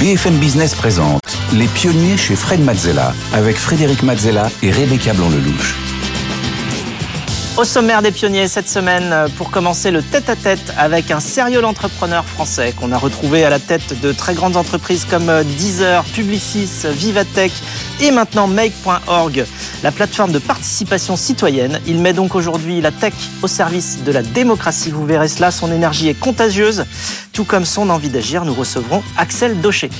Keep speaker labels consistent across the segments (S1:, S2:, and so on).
S1: BFM Business présente Les pionniers chez Fred Mazzella avec Frédéric Mazzella et Rebecca Blanc-Lelouch.
S2: Au sommaire des pionniers cette semaine, euh, pour commencer le tête-à-tête avec un sérieux entrepreneur français qu'on a retrouvé à la tête de très grandes entreprises comme euh, Deezer, Publicis, Vivatech et maintenant Make.org, la plateforme de participation citoyenne. Il met donc aujourd'hui la tech au service de la démocratie. Vous verrez cela, son énergie est contagieuse, tout comme son envie d'agir. Nous recevrons Axel Daucher.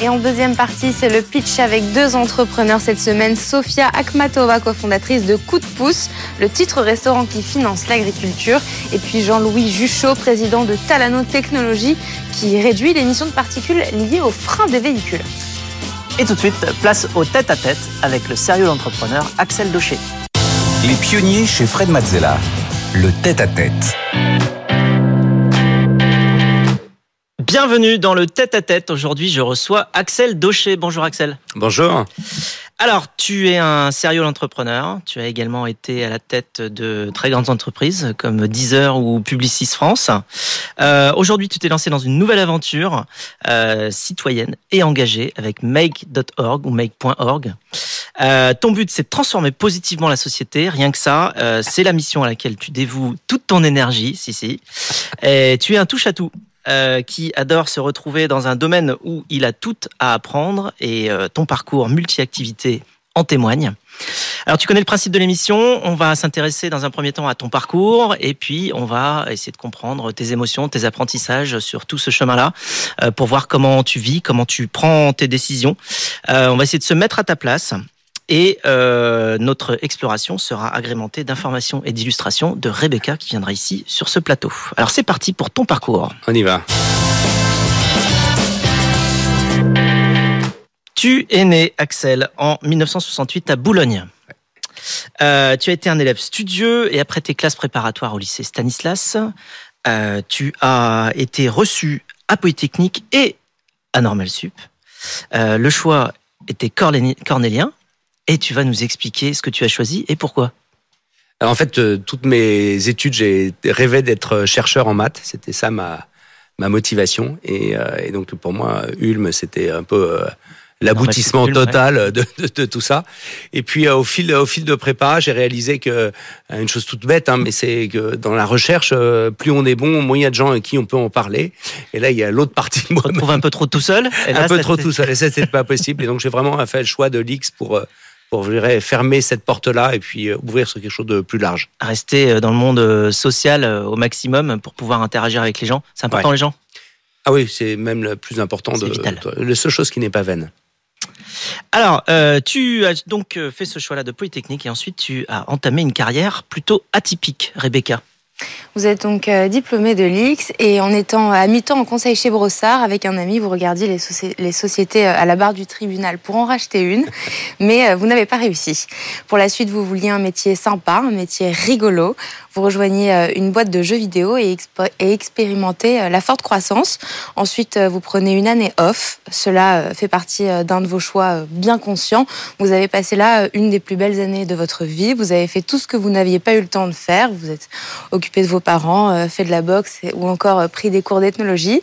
S3: Et en deuxième partie, c'est le pitch avec deux entrepreneurs cette semaine. Sofia Akhmatova, cofondatrice de Coup de pouce, le titre restaurant qui finance l'agriculture. Et puis Jean-Louis Juchot, président de Talano Technologies, qui réduit l'émission de particules liées aux freins des véhicules.
S2: Et tout de suite, place au tête-à-tête avec le sérieux entrepreneur Axel Daucher.
S1: Les pionniers chez Fred Mazzella. Le tête-à-tête.
S2: Bienvenue dans le tête-à-tête. Aujourd'hui, je reçois Axel Daucher. Bonjour Axel.
S4: Bonjour.
S2: Alors, tu es un sérieux entrepreneur. Tu as également été à la tête de très grandes entreprises comme Deezer ou Publicis France. Euh, Aujourd'hui, tu t'es lancé dans une nouvelle aventure euh, citoyenne et engagée avec make.org ou make.org. Euh, ton but, c'est de transformer positivement la société. Rien que ça, euh, c'est la mission à laquelle tu dévoues toute ton énergie. Si, si. Et tu es un touche-à-tout. Euh, qui adore se retrouver dans un domaine où il a tout à apprendre et euh, ton parcours multi-activité en témoigne. Alors tu connais le principe de l'émission, on va s'intéresser dans un premier temps à ton parcours et puis on va essayer de comprendre tes émotions, tes apprentissages sur tout ce chemin-là euh, pour voir comment tu vis, comment tu prends tes décisions. on va essayer de se mettre à ta place et euh, notre exploration sera agrémentée d'informations et d'illustrations de Rebecca qui viendra ici sur ce plateau. Alors c'est parti pour ton parcours.
S4: On y va.
S2: Tu es né, Axel, en 1968 à Boulogne. Euh, tu as été un élève studieux et après tes classes préparatoires au lycée Stanislas, euh, tu as été reçu à Polytechnique et à Normal Sup. Euh, le choix était cornélien et tu vas nous expliquer ce que tu as choisi et pourquoi.
S4: en fait, euh, toutes mes études, j'ai rêvé d'être chercheur en maths. C'était ça ma, ma motivation. Et, euh, et, donc pour moi, Ulm, c'était un peu euh, l'aboutissement total de, de, de, tout ça. Et puis au fil au fil de prépa, j'ai réalisé que une chose toute bête, hein, mais c'est que dans la recherche, plus on est bon, moins il y a de gens avec qui on peut en parler. Et là, il y a l'autre partie de moi.
S2: On trouve un peu trop tout seul.
S4: Et là, un peu trop tout seul. Et ça, c'est pas possible. Et donc j'ai vraiment fait le choix de l'X pour pour je dirais, fermer cette porte-là et puis euh, ouvrir sur quelque chose de plus large.
S2: Rester euh, dans le monde euh, social au maximum pour pouvoir interagir avec les gens. C'est important les gens?
S4: Ah oui, c'est même le plus important.
S2: de, vital.
S4: la seule chose qui n'est pas vaine.
S2: Alors, euh, tu as donc fait ce choix-là de Polytechnique et ensuite tu as entamé une carrière plutôt atypique, Rebecca.
S3: Vous êtes donc euh, diplômé de l'IX et en étant à mi-temps en conseil chez Brossard avec un ami, vous regardiez les, sociétés euh, à la barre du tribunal pour en racheter une, mais euh, vous n'avez pas réussi. Pour la suite, vous vouliez un métier sympa, un métier rigolo. Vous rejoignez une boîte de jeux vidéo et, et expérimentez la forte croissance. Ensuite, vous prenez une année off. Cela fait partie d'un de vos choix bien conscients. Vous avez passé là une des plus belles années de votre vie. Vous avez fait tout ce que vous n'aviez pas eu le temps de faire. Vous êtes occupé de vos parents, euh, fait de la boxe ou encore euh, pris des cours d'ethnologie.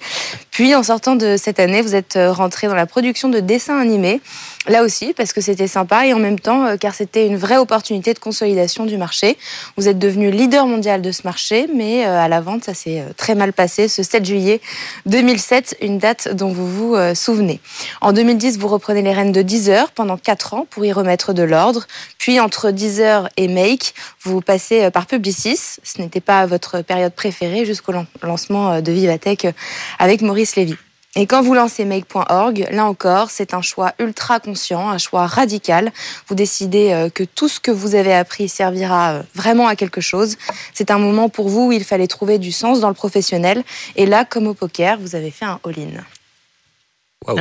S3: Puis en sortant de cette année, vous êtes euh, rentré dans la production de dessins animés. Là aussi, parce que c'était sympa et en même temps, car c'était une vraie opportunité de consolidation du marché. Vous êtes devenu leader mondial de ce marché, mais à la vente, ça s'est très mal passé ce 7 juillet 2007, une date dont vous vous souvenez. En 2010, vous reprenez les rênes de Deezer pendant 4 ans pour y remettre de l'ordre. Puis entre Deezer et Make, vous passez par Publicis. Ce n'était pas votre période préférée jusqu'au lancement euh, de Vivatech euh, avec Maurice Lévy. Et quand vous lancez make.org, là encore, c'est un choix ultra conscient, un choix radical. Vous décidez euh, que tout ce que vous avez appris servira vraiment à quelque chose. C'est un moment pour vous où il fallait trouver du sens dans le professionnel. Et là, comme au poker, vous avez fait un all-in.
S2: Wow.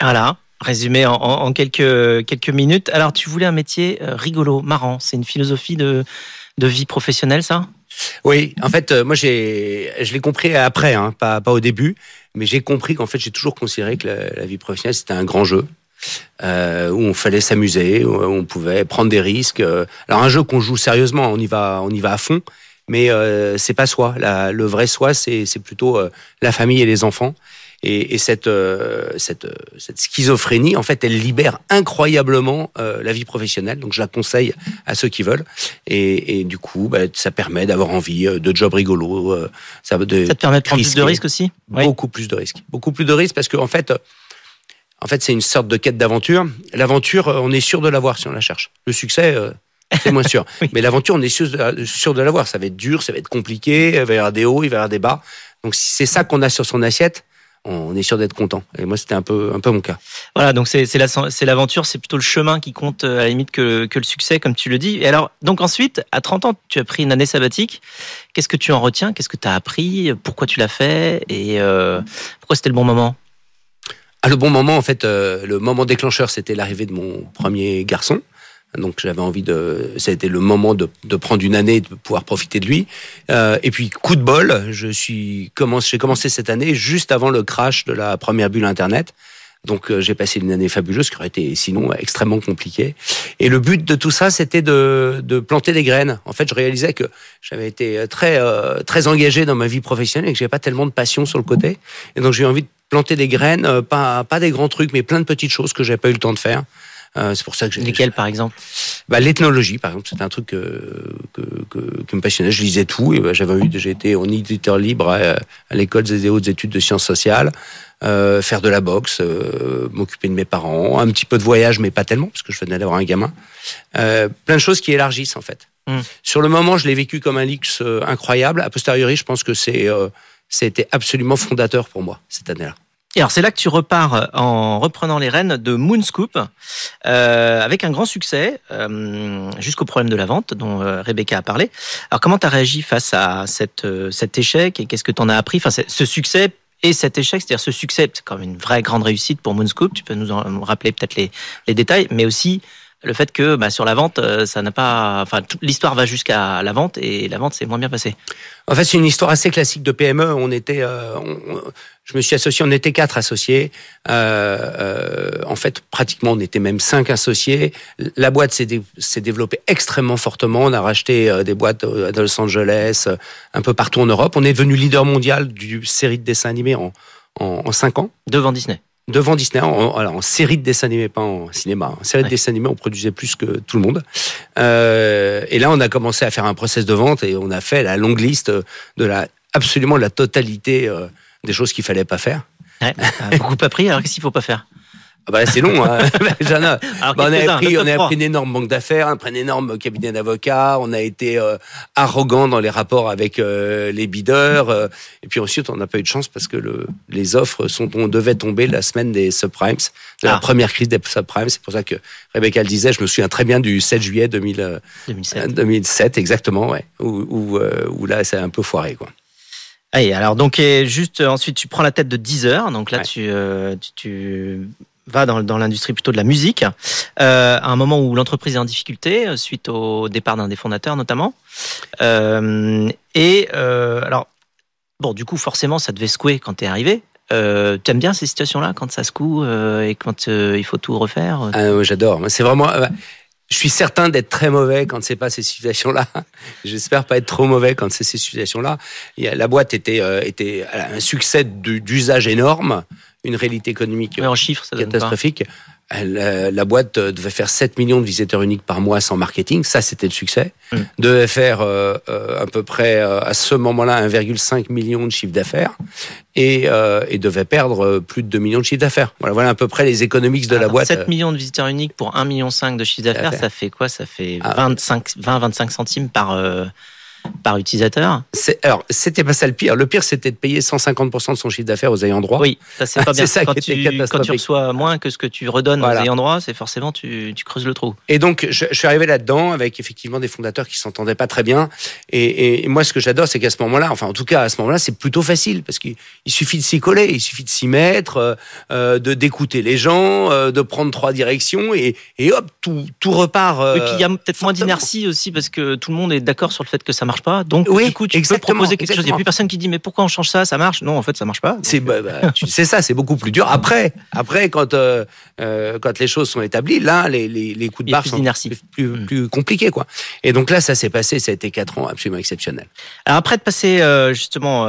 S2: Voilà, résumé en, quelques, quelques minutes. Alors, tu voulais un métier rigolo, marrant. C'est une philosophie de, de vie professionnelle, ça?
S4: Oui, en fait, euh, moi, j'ai, je l'ai compris après, hein, pas, pas au début, mais j'ai compris qu'en fait, j'ai toujours considéré que la, vie professionnelle, c'était un grand jeu. Euh, où on fallait s'amuser, où on pouvait prendre des risques. Euh. Alors un jeu qu'on joue sérieusement, on y va, on y va à fond, mais euh, c'est pas soi. Le vrai soi, c'est, c'est plutôt la famille et les enfants. Et, cette, cette, cette schizophrénie, en fait, elle libère incroyablement la vie professionnelle. Donc, je la conseille à ceux qui veulent. Et, du coup, bah, ça permet d'avoir envie de jobs rigolos.
S2: ça, de ça te permet de prendre plus de risques aussi?
S4: Beaucoup plus de risques. Beaucoup plus de risques parce qu'en en fait en fait, c'est une sorte de quête d'aventure. L'aventure, euh, on est sûr de l'avoir si on la cherche. Le succès, euh, c'est moins sûr. Mais l'aventure, on est sûr de, sûr de l'avoir. Ça va être dur, ça va être compliqué, il va y avoir des hauts, il va y avoir des bas. Donc, si c'est ça qu'on a sur son assiette, on est sûr d'être content. Et moi, c'était un peu, un peu mon cas.
S2: Voilà, donc c'est l'aventure, c'est plutôt le chemin qui compte à la limite que, que, le succès, comme tu le dis. Et alors, donc ensuite, à 30 ans, tu as pris une année sabbatique. Qu'est-ce que tu en retiens? Qu'est-ce que tu as appris? Pourquoi tu l'as fait? Et euh, pourquoi c'était le bon moment?
S4: À le bon moment, en fait, euh, le moment déclencheur, c'était l'arrivée de mon premier garçon. Donc j'avais envie de, ça a été le moment de, de, prendre une année, de pouvoir profiter de lui. Euh, et puis coup de bol, je suis commencé, j'ai commencé cette année juste avant le crash de la première bulle Internet. Donc euh, j'ai passé une année fabuleuse qui aurait été sinon extrêmement compliquée. Et le but de tout ça, c'était de, de, planter des graines. En fait, je réalisais que j'avais été très euh, très engagé dans ma vie professionnelle et que j'avais pas tellement de passion sur le côté. Et donc j'ai eu envie de planter des graines, euh, pas, pas des grands trucs, mais plein de petites choses que j'avais pas eu le temps de faire.
S2: Euh, c'est pour ça que j'ai. Lesquelles, par exemple
S4: bah, L'ethnologie, par exemple, c'était un truc que, que, que, me passionnait. Je lisais tout. Et bah, j'avais eu, j'ai été en éditeur libre à, à l'école des hautes études de sciences sociales, euh, faire de la boxe, euh, m'occuper de mes parents, un petit peu de voyage, mais pas tellement, parce que je venais d'avoir un gamin. Euh, plein de choses qui élargissent, en fait. Hmm. Sur le moment, je l'ai vécu comme un luxe euh, incroyable. A posteriori, je pense que c'est c'était absolument fondateur pour moi cette année-là.
S2: Et alors c'est là que tu repars euh, en reprenant les rênes de Moonscoop euh, avec un grand succès euh, jusqu'au problème de la vente dont euh, Rebecca a parlé. Alors comment tu as réagi face à cette, cet échec et qu'est-ce que tu en as appris? Enfin, Ce succès et cet échec, c'est-à-dire ce succès, c'est comme une vraie grande réussite pour Moonscoop. Tu peux nous en rappeler peut-être les, les détails, mais aussi le fait que bah, sur la vente, euh, ça n'a pas, enfin, l'histoire va jusqu'à la vente et la vente s'est moins bien passée.
S4: En fait, c'est une histoire assez classique de PME. On était, euh, je me suis associé, on était quatre associés. Euh, euh, en fait, pratiquement, on était même cinq associés. La boîte s'est, s'est développée extrêmement fortement. On a racheté des boîtes à Los Angeles, un peu partout en Europe. On est devenu leader mondial du série de dessins animés en, en, en cinq ans.
S2: Devant Disney
S4: devant Disney, en, en, série de dessins animés, pas en cinéma. En série de dessins animés, on produisait plus que tout le monde. Euh, et là, on a commencé à faire un process de vente et on a fait la longue liste de la absolument la totalité euh, des choses qu'il fallait pas faire.
S2: Ouais, beaucoup pas pris. Alors qu'est-ce qu'il faut pas faire?
S4: Ah bah c'est long. Hein. bah on, a pris, on a pris une énorme banque d'affaires, un énorme cabinet d'avocats. On a été euh, arrogant dans les rapports avec euh, les bidders. Euh, et puis ensuite, on n'a pas eu de chance parce que le, les offres sont, on devait tomber la semaine des subprimes, de la ah. première crise des subprimes. C'est pour ça que Rebecca le disait. Je me souviens très bien du 7 juillet 2000, 2007. 2007, exactement, ouais, où, où, où là, c'est un peu foiré, quoi.
S2: Allez, alors donc juste ensuite tu prends la tête de 10 heures, donc là tu, tu, tu va dans, dans l'industrie plutôt de la musique, euh, à un moment où l'entreprise est en difficulté, euh, suite au départ d'un des fondateurs notamment. Euh, et alors, bon, du coup, forcément, ça devait secouer quand tu es arrivé. Euh, T'aimes bien ces situations-là, quand ça secoue et quand il faut tout refaire
S4: ah, J'adore. C'est vraiment. je suis certain d'être très mauvais quand c'est pas ces situations-là. J'espère pas être trop mauvais quand c'est ces situations-là. La boîte était, était un succès d'usage énorme une réalité économique
S2: en chiffres, ça
S4: catastrophique. Euh, la boîte euh, devait faire 7 millions de visiteurs uniques par mois sans marketing, ça c'était le succès. Mm. Devait faire euh, à peu près à ce moment-là 1,5 million de chiffre d'affaires et, et, devait perdre plus de 2 millions de chiffre d'affaires. Voilà, voilà à peu près les économiques de la boîte.
S2: 7 millions de visiteurs uniques pour 1,5 million de chiffre d'affaires, ça fait quoi? Ça fait 20-25 ah. centimes par par utilisateur
S4: Alors, c'était pas ça le pire. Le pire, c'était de payer 150% de son chiffre d'affaires aux ayants droit.
S2: Oui, ça c'est pas bien. ça quand, tu, quand tu reçois moins que ce que tu redonnes aux ayants droit, c'est forcément tu, tu, creuses le trou.
S4: Et donc, je, je suis arrivé là-dedans avec effectivement des fondateurs qui s'entendaient pas très bien. Et, et moi, ce que j'adore, c'est qu'à ce moment-là, enfin en tout cas à ce moment-là, c'est plutôt facile parce qu'il suffit de s'y coller, il suffit de s'y mettre, euh, euh de d'écouter les gens, euh, de prendre trois directions et, et hop, tout, tout repart.
S2: Euh, et puis il y a peut-être moins d'inertie aussi parce que tout le monde est d'accord sur le fait que ça marche pas. Donc,
S4: Oui,
S2: du coup, tu peux proposer quelque chose. Il n'y a plus personne qui dit, mais pourquoi on change ça? Ça marche? Non, en fait, ça marche pas.
S4: C'est bah, bah, ça, c'est beaucoup plus dur. Après, après quand euh, euh, quand les choses sont établies, là, les, les, les coups de barre
S2: plus
S4: sont plus, plus,
S2: Mm.
S4: plus compliqués, quoi. Et donc là, ça s'est passé. Ça a été quatre ans absolument exceptionnels.
S2: Alors après de passer euh, justement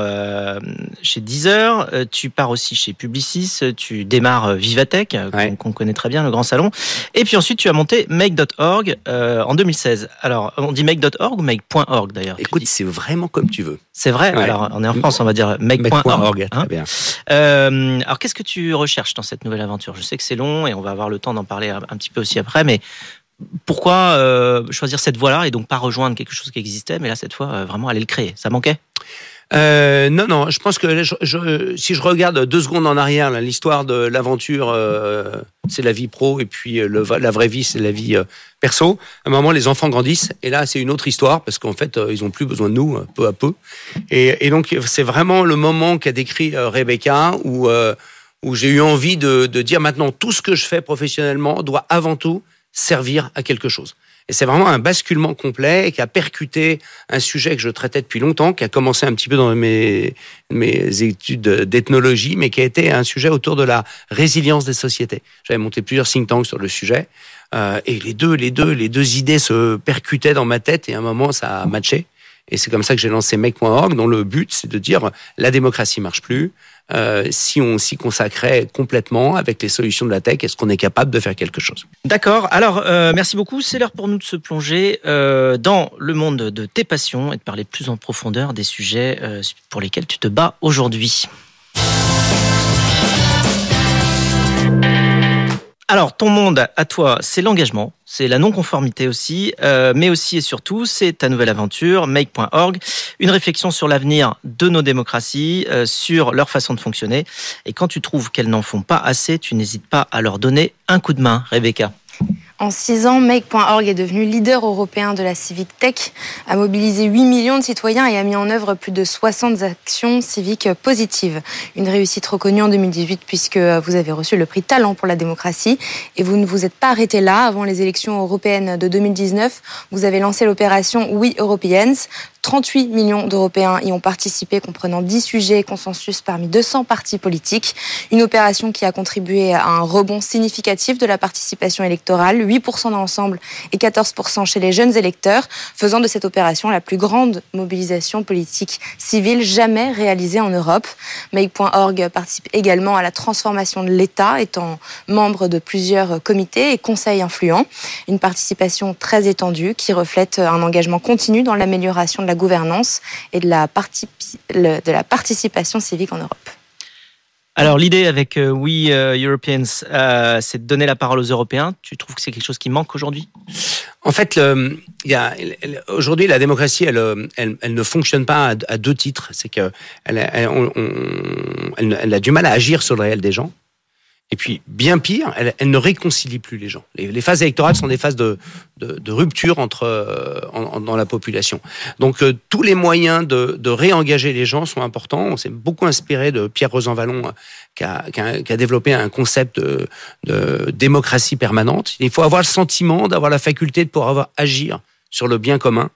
S2: chez Deezer, tu pars aussi chez Publicis, tu démarres Vivatech, qu'on connaît très bien, le grand salon, et puis ensuite tu as monté Make.org en 2016. Alors on dit Make.org ou Make.org d'ailleurs?
S4: Écoute, c'est vraiment comme tu veux.
S2: C'est vrai
S4: Ouais.
S2: Alors on est en France, on va dire Make.org. Hein.
S4: bien.
S2: Euh, alors qu'est-ce que tu recherches dans cette nouvelle aventure? Je sais que c'est long et on va avoir le temps d'en parler un, un petit peu aussi après, mais pourquoi euh, choisir cette voie-là et donc pas rejoindre quelque chose qui existait, mais là cette fois euh, vraiment aller le créer? Ça manquait?
S4: Euh, non, non, je pense que je- je- si je regarde deux secondes en arrière, l'histoire de l'aventure, euh, c'est la vie pro, et puis euh, le, la vraie vie, c'est la vie euh, perso. À un moment, les enfants grandissent, et là, c'est une autre histoire, parce qu'en fait, euh, ils ont plus besoin de nous, peu à peu. Et, et donc, c'est vraiment le moment qu'a décrit Rebecca, où, où j'ai eu envie de, de dire maintenant, tout ce que je fais professionnellement doit avant tout servir à quelque chose. Et c'est vraiment un basculement complet qui a percuté un sujet que je traitais depuis longtemps, qui a commencé un petit peu dans mes, études d'ethnologie, mais qui a été un sujet autour de la résilience des sociétés. J'avais monté plusieurs think tanks sur le sujet, euh, et les deux, les deux, les deux idées se percutaient dans ma tête, et à un moment, ça a matché. Et c'est comme ça que j'ai lancé Make.org, dont le but, c'est de dire la démocratie marche plus. Euh, si on s'y consacrait complètement avec les solutions de la tech, est-ce qu'on est capable de faire quelque chose?
S2: D'accord. Alors, euh, merci beaucoup. C'est l'heure pour nous de se plonger euh, dans le monde de tes passions et de parler plus en profondeur des sujets pour lesquels tu te bats aujourd'hui. Alors, ton monde à toi, c'est l'engagement, c'est la non-conformité aussi, euh, mais aussi et surtout, c'est ta nouvelle aventure, make.org, une réflexion sur l'avenir de nos démocraties, euh, sur leur façon de fonctionner. Et quand tu trouves qu'elles n'en font pas assez, tu n'hésites pas à leur donner un coup de main, Rebecca.
S3: En six ans, Make.org est devenu leader européen de la civic tech, a mobilisé 8 millions de citoyens et a mis en œuvre plus de 60 actions civiques positives. Une réussite reconnue en 2018 puisque vous avez reçu le prix Talent pour la démocratie et vous ne vous êtes pas arrêté là. Avant les élections européennes de 2019, vous avez lancé l'opération We Europeans. 38 millions d'Européens y ont participé, comprenant 10 sujets et consensus parmi 200 partis politiques. Une opération qui a contribué à un rebond significatif de la participation électorale, 8% dans l'ensemble et 14% chez les jeunes électeurs, faisant de cette opération la plus grande mobilisation politique civile jamais réalisée en Europe. Make.org participe également à la transformation de l'État, étant membre de plusieurs comités et conseils influents. Une participation très étendue qui reflète un engagement continu dans l'amélioration de la gouvernance et de la, de la participation civique en Europe.
S2: Alors l'idée avec euh, We euh, Europeans, euh, c'est de donner la parole aux Européens. Tu trouves que c'est quelque chose qui manque aujourd'hui?
S4: En fait, aujourd'hui, la démocratie, elle, elle, elle ne fonctionne pas à, à deux titres. C'est que elle, a- elle- on- on- elle- elle a du mal à agir sur le réel des gens. Et puis, bien pire, elle, ne réconcilie plus les gens. Les, phases électorales sont des phases de, rupture entre, euh, dans la population. Donc, euh, tous les moyens de, réengager les gens sont importants. On s'est beaucoup inspiré de Pierre Rosanvallon, euh, qui a, qui a- développé un concept de, de démocratie permanente. Il faut avoir le sentiment d'avoir la faculté de pouvoir agir sur le bien commun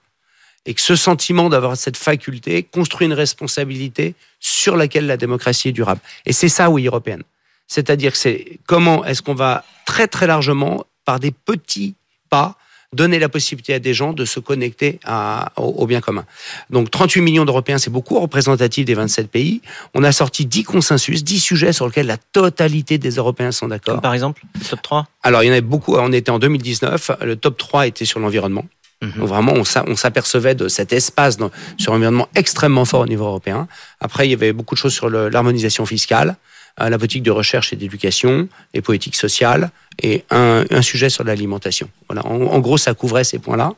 S4: et que ce sentiment d'avoir cette faculté construit une responsabilité sur laquelle la démocratie est durable. Et c'est ça, oui, européenne. C'est-à-dire que c'est comment est-ce qu'on va très très largement, par des petits pas, donner la possibilité à des gens de se connecter à- au, au bien commun. Donc 38 millions d'Européens, c'est beaucoup représentatif des 27 pays. On a sorti 10 consensus, 10 sujets sur lesquels la totalité des Européens sont d'accord.
S2: Par exemple le top 3
S4: Alors il y en avait beaucoup, on était en 2019, le top 3 était sur l'environnement.
S2: Mhm.
S4: Donc vraiment, on s'a- on s'apercevait de cet espace dans- sur l'environnement extrêmement fort au niveau européen. Après, il y avait beaucoup de choses sur l'harmonisation fiscale, la politique de recherche et d'éducation, les politiques sociales, et un, un sujet sur l'alimentation. Voilà, en, en gros, ça couvrait ces points-là.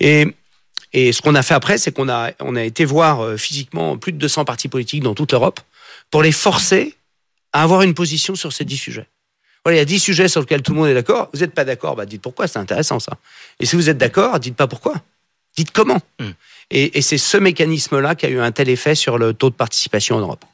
S4: Et, et ce qu'on a fait après, c'est qu'on a, on a été voir euh, physiquement plus de 200 partis politiques dans toute l'Europe pour les forcer à avoir une position sur ces 10 sujets. Voilà, il y a 10 sujets sur lesquels tout le monde est d'accord. Vous n'êtes pas d'accord, bah dites pourquoi, c'est intéressant ça. Et si vous êtes d'accord, dites pas pourquoi. Dites comment.
S2: Hmm.
S4: Et, et c'est ce mécanisme-là qui a eu un tel effet sur le taux de participation en Europe.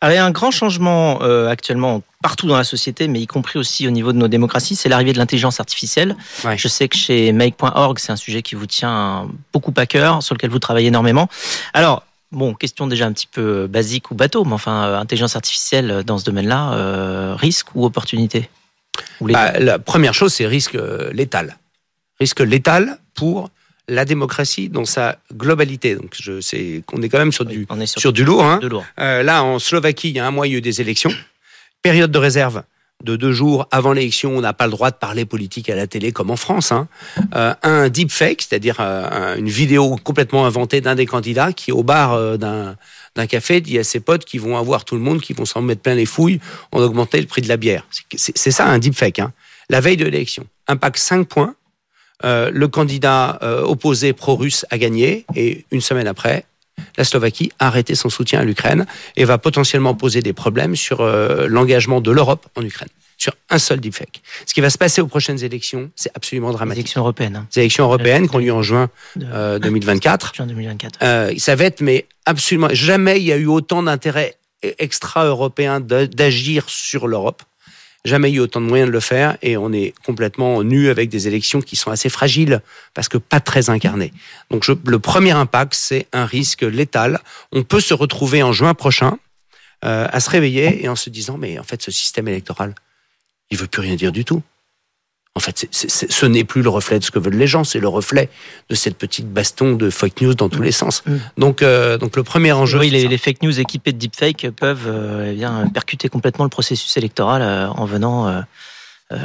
S2: Alors, il y a un grand changement euh, actuellement partout dans la société, mais y compris aussi au niveau de nos démocraties, c'est l'arrivée de l'intelligence artificielle.
S4: Ouais.
S2: Je sais que chez Make.org, c'est un sujet qui vous tient beaucoup à cœur, sur lequel vous travaillez énormément. Alors, bon, question déjà un petit peu basique ou bateau, mais enfin, euh, intelligence artificielle dans ce domaine-là, euh, risque ou opportunité Ou
S4: Bah, la première chose, c'est risque létal. Risque létal pour la démocratie dans sa globalité. Donc, je sais qu'on est quand même sur du,
S2: On est sur,
S4: sur du lourd. Hein.
S2: lourd.
S4: Euh, là, en Slovaquie, il y a un mois, il y a eu des élections. Période de réserve de deux jours avant l'élection, on n'a pas le droit de parler politique à la télé comme en France. Hein. Euh, un deepfake, c'est-à-dire euh, une vidéo complètement inventée d'un des candidats qui, au bar euh, d'un d'un café, dit à ses potes qui vont avoir tout le monde, qui vont s'en mettre plein les fouilles, on augmentait le prix de la bière. C'est ça un deepfake. Hein. La veille de l'élection, impact 5 points. Euh, le candidat euh, opposé pro-russe a gagné et une semaine après, la Slovaquie a arrêté son soutien à l'Ukraine et va potentiellement poser des problèmes sur euh, l'engagement de l'Europe en Ukraine, sur un seul deepfake. Ce qui va se passer aux prochaines élections, c'est absolument
S2: Les
S4: dramatique.
S2: élections européennes, hein,
S4: Les élections européennes qui ont lieu en juin
S2: de
S4: euh, 2024.
S2: juin 2024.
S4: Euh, ça va être, mais absolument, jamais il y a eu autant d'intérêt extra-européen de- d'agir sur l'Europe. Jamais eu autant de moyens de le faire et on est complètement nu avec des élections qui sont assez fragiles parce que pas très incarnées. Donc je- le premier impact, c'est un risque létal. On peut se retrouver en juin prochain euh, à se réveiller et en se disant mais en fait ce système électoral, il veut plus rien dire du tout. En fait, ce n'est plus le reflet de ce que veulent les gens, c'est le reflet de cette petite baston de fake news dans tous les sens.
S2: Mm.
S4: Donc, euh, donc le premier enjeu,
S2: oui, les, fake news équipées de deepfake peuvent euh, eh bien, percuter complètement le processus électoral euh, en venant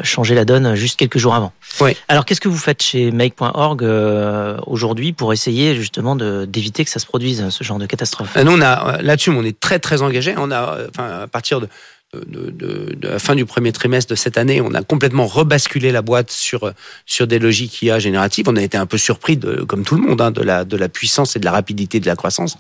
S2: changer la donne juste quelques jours avant.
S4: Oui.
S2: Alors, qu'est-ce que vous faites chez Make.org euh, aujourd'hui pour essayer justement d'éviter que ça se produise, ce genre de catastrophe?
S4: Nous, on a là-dessus, on est très très engagé. On a, enfin, à partir de, de, de- de la fin du premier trimestre de cette année, on a complètement rebasculé la boîte sur sur des logiques IA génératives. On a été un peu surpris, de, comme tout le monde, hein, de la de la puissance et de la rapidité de la croissance.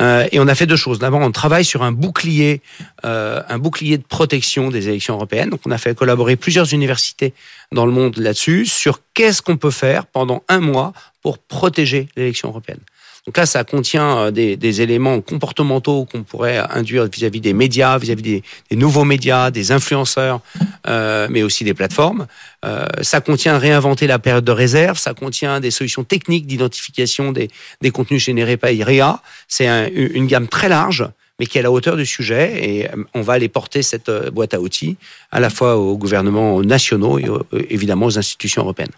S4: Euh, et on a fait deux choses. D'abord, on travaille sur un bouclier, euh, un bouclier de protection des élections européennes. Donc, on a fait collaborer plusieurs universités dans le monde là-dessus sur qu'est-ce qu'on peut faire pendant un mois pour protéger l'élection européenne. Donc là, ça contient euh, des, éléments comportementaux qu'on pourrait induire vis-à-vis des médias, vis-à-vis des, des nouveaux médias, des influenceurs, euh, mais aussi des plateformes. Euh, ça contient réinventer la période de réserve, ça contient des solutions techniques d'identification des, des contenus générés par IREA. C'est un- une gamme très large, mais qui est à la hauteur du sujet, et euh, on va aller porter cette euh, boîte à outils à la fois aux gouvernements nationaux et évidemment aux institutions européennes.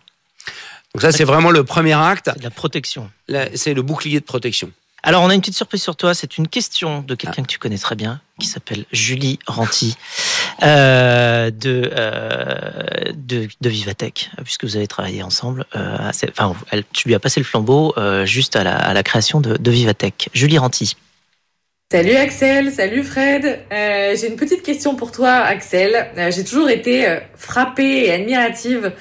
S4: Donc ça, c'est vraiment le premier acte.
S2: C'est de la protection.
S4: C'est le bouclier de protection.
S2: Alors, on a une petite surprise sur toi. C'est une question de quelqu'un que tu connais très bien, qui s'appelle Julie Ranty, euh, de, euh, de, de Vivatech, puisque vous avez travaillé ensemble. Euh, à cette- enfin, elle- tu lui as passé le flambeau euh, juste à la, à la création de, de Vivatech. Julie Ranty.
S5: Salut Axel, salut Fred. Euh, j'ai une petite question pour toi, Axel. Euh, j'ai toujours été frappée et admirative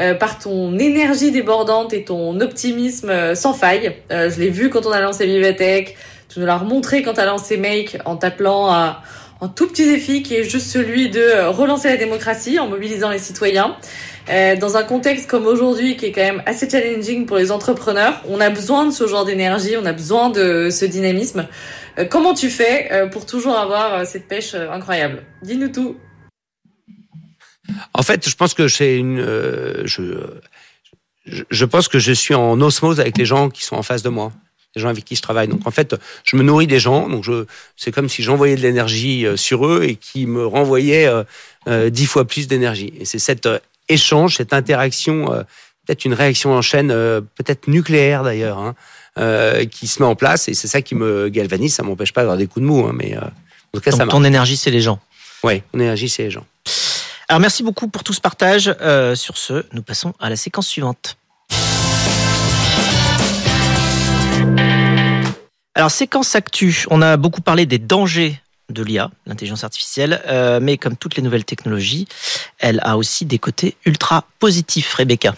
S5: euh, par ton énergie débordante et ton optimisme euh, sans faille. Euh, je l'ai vu quand on a lancé Vivatech. Tu nous l'as remontré quand tu as lancé Make en t'appelant à un tout petit défi qui est juste celui de euh, relancer la démocratie en mobilisant les citoyens. Euh, dans un contexte comme aujourd'hui qui est quand même assez challenging pour les entrepreneurs, on a besoin de ce genre d'énergie, on a besoin de ce dynamisme. Comment tu fais pour toujours avoir cette pêche incroyable? Dis-nous tout.
S4: En fait, je pense que c'est une. euh, je, pense que je suis en osmose avec les gens qui sont en face de moi, les gens avec qui je travaille. Donc en fait, je me nourris des gens. Donc je, c'est comme si j'envoyais de l'énergie euh, sur eux et qui me renvoyaient euh, dix fois plus d'énergie. Et c'est cet échange, cette interaction, peut-être une réaction en chaîne, peut-être nucléaire d'ailleurs, hein, qui se met en place. Et c'est ça qui me galvanise. Ça m'empêche pas d'avoir des coups de mou, hein, mais en tout cas, ça
S2: Donc,
S4: marche.
S2: ton énergie, c'est les gens.
S4: Ouais, mon énergie, c'est les gens.
S2: Alors, merci beaucoup pour tout ce partage. Euh, sur ce, nous passons à la séquence suivante. Alors, séquence actu, on a beaucoup parlé des dangers de l'IA, l'intelligence artificielle, euh, mais comme toutes les nouvelles technologies, elle a aussi des côtés ultra positifs, Rebecca.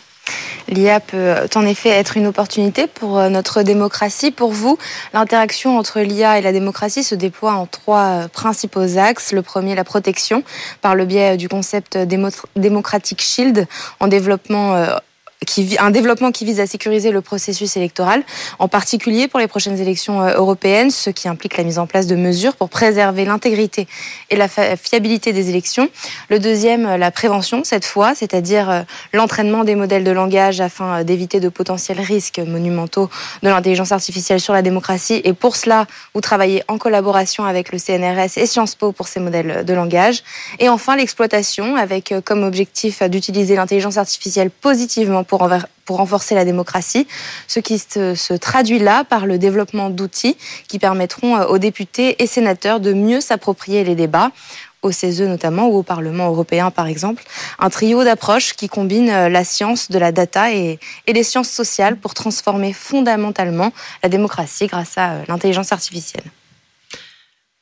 S3: L'IA peut en effet être une opportunité pour euh, notre démocratie. Pour vous, l'interaction entre l'IA et la démocratie se déploie en trois euh, principaux axes. Le premier, la protection, par le biais du concept démo- Democratic Shield, en développement euh, un développement qui vise à sécuriser le processus électoral, en particulier pour les prochaines élections euh, européennes, ce qui implique la mise en place de mesures pour préserver l'intégrité et la fiabilité des élections. Le deuxième, euh, la prévention, cette fois, c'est-à-dire euh, l'entraînement des modèles de langage afin d'éviter de potentiels risques monumentaux de l'intelligence artificielle sur la démocratie. Et pour cela, vous travaillez en collaboration avec le CNRS et Sciences Po pour ces modèles de langage. Et enfin, l'exploitation, avec comme objectif d'utiliser l'intelligence artificielle positivement pour, renforcer la démocratie, ce qui se, traduit là par le développement d'outils qui permettront euh, aux députés et sénateurs de mieux s'approprier les débats au CESE notamment ou au Parlement européen par exemple, un trio d'approches qui combine euh, la science de la data et, et, les sciences sociales pour transformer fondamentalement la démocratie grâce à euh, l'intelligence artificielle.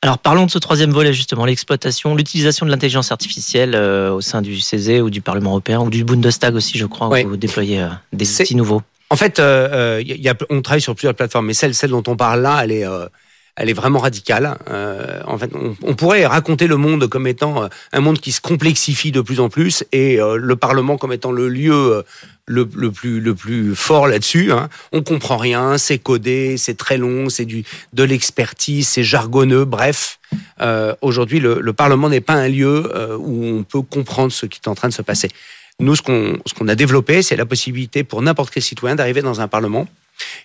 S2: Alors parlons de ce troisième volet justement, l'exploitation, l'utilisation de l'intelligence artificielle euh, au sein du CESE ou du Parlement européen ou du Bundestag aussi, je crois, où vous déployez euh, des outils nouveaux.
S4: En fait, euh, y a, on travaille sur plusieurs plateformes, mais celle, celle dont on parle là, elle est, elle est vraiment radicale. en fait, on, pourrait raconter le monde comme étant un monde qui se complexifie de plus en plus et le Parlement comme étant le lieu le, plus fort là-dessus. Hein. On comprend rien, c'est codé, c'est très long, c'est du de l'expertise, c'est jargonneux. Bref, euh, aujourd'hui, le, le, Parlement n'est pas un lieu euh, où on peut comprendre ce qui est en train de se passer. Nous, ce qu'on a développé, c'est la possibilité pour n'importe quel citoyen d'arriver dans un Parlement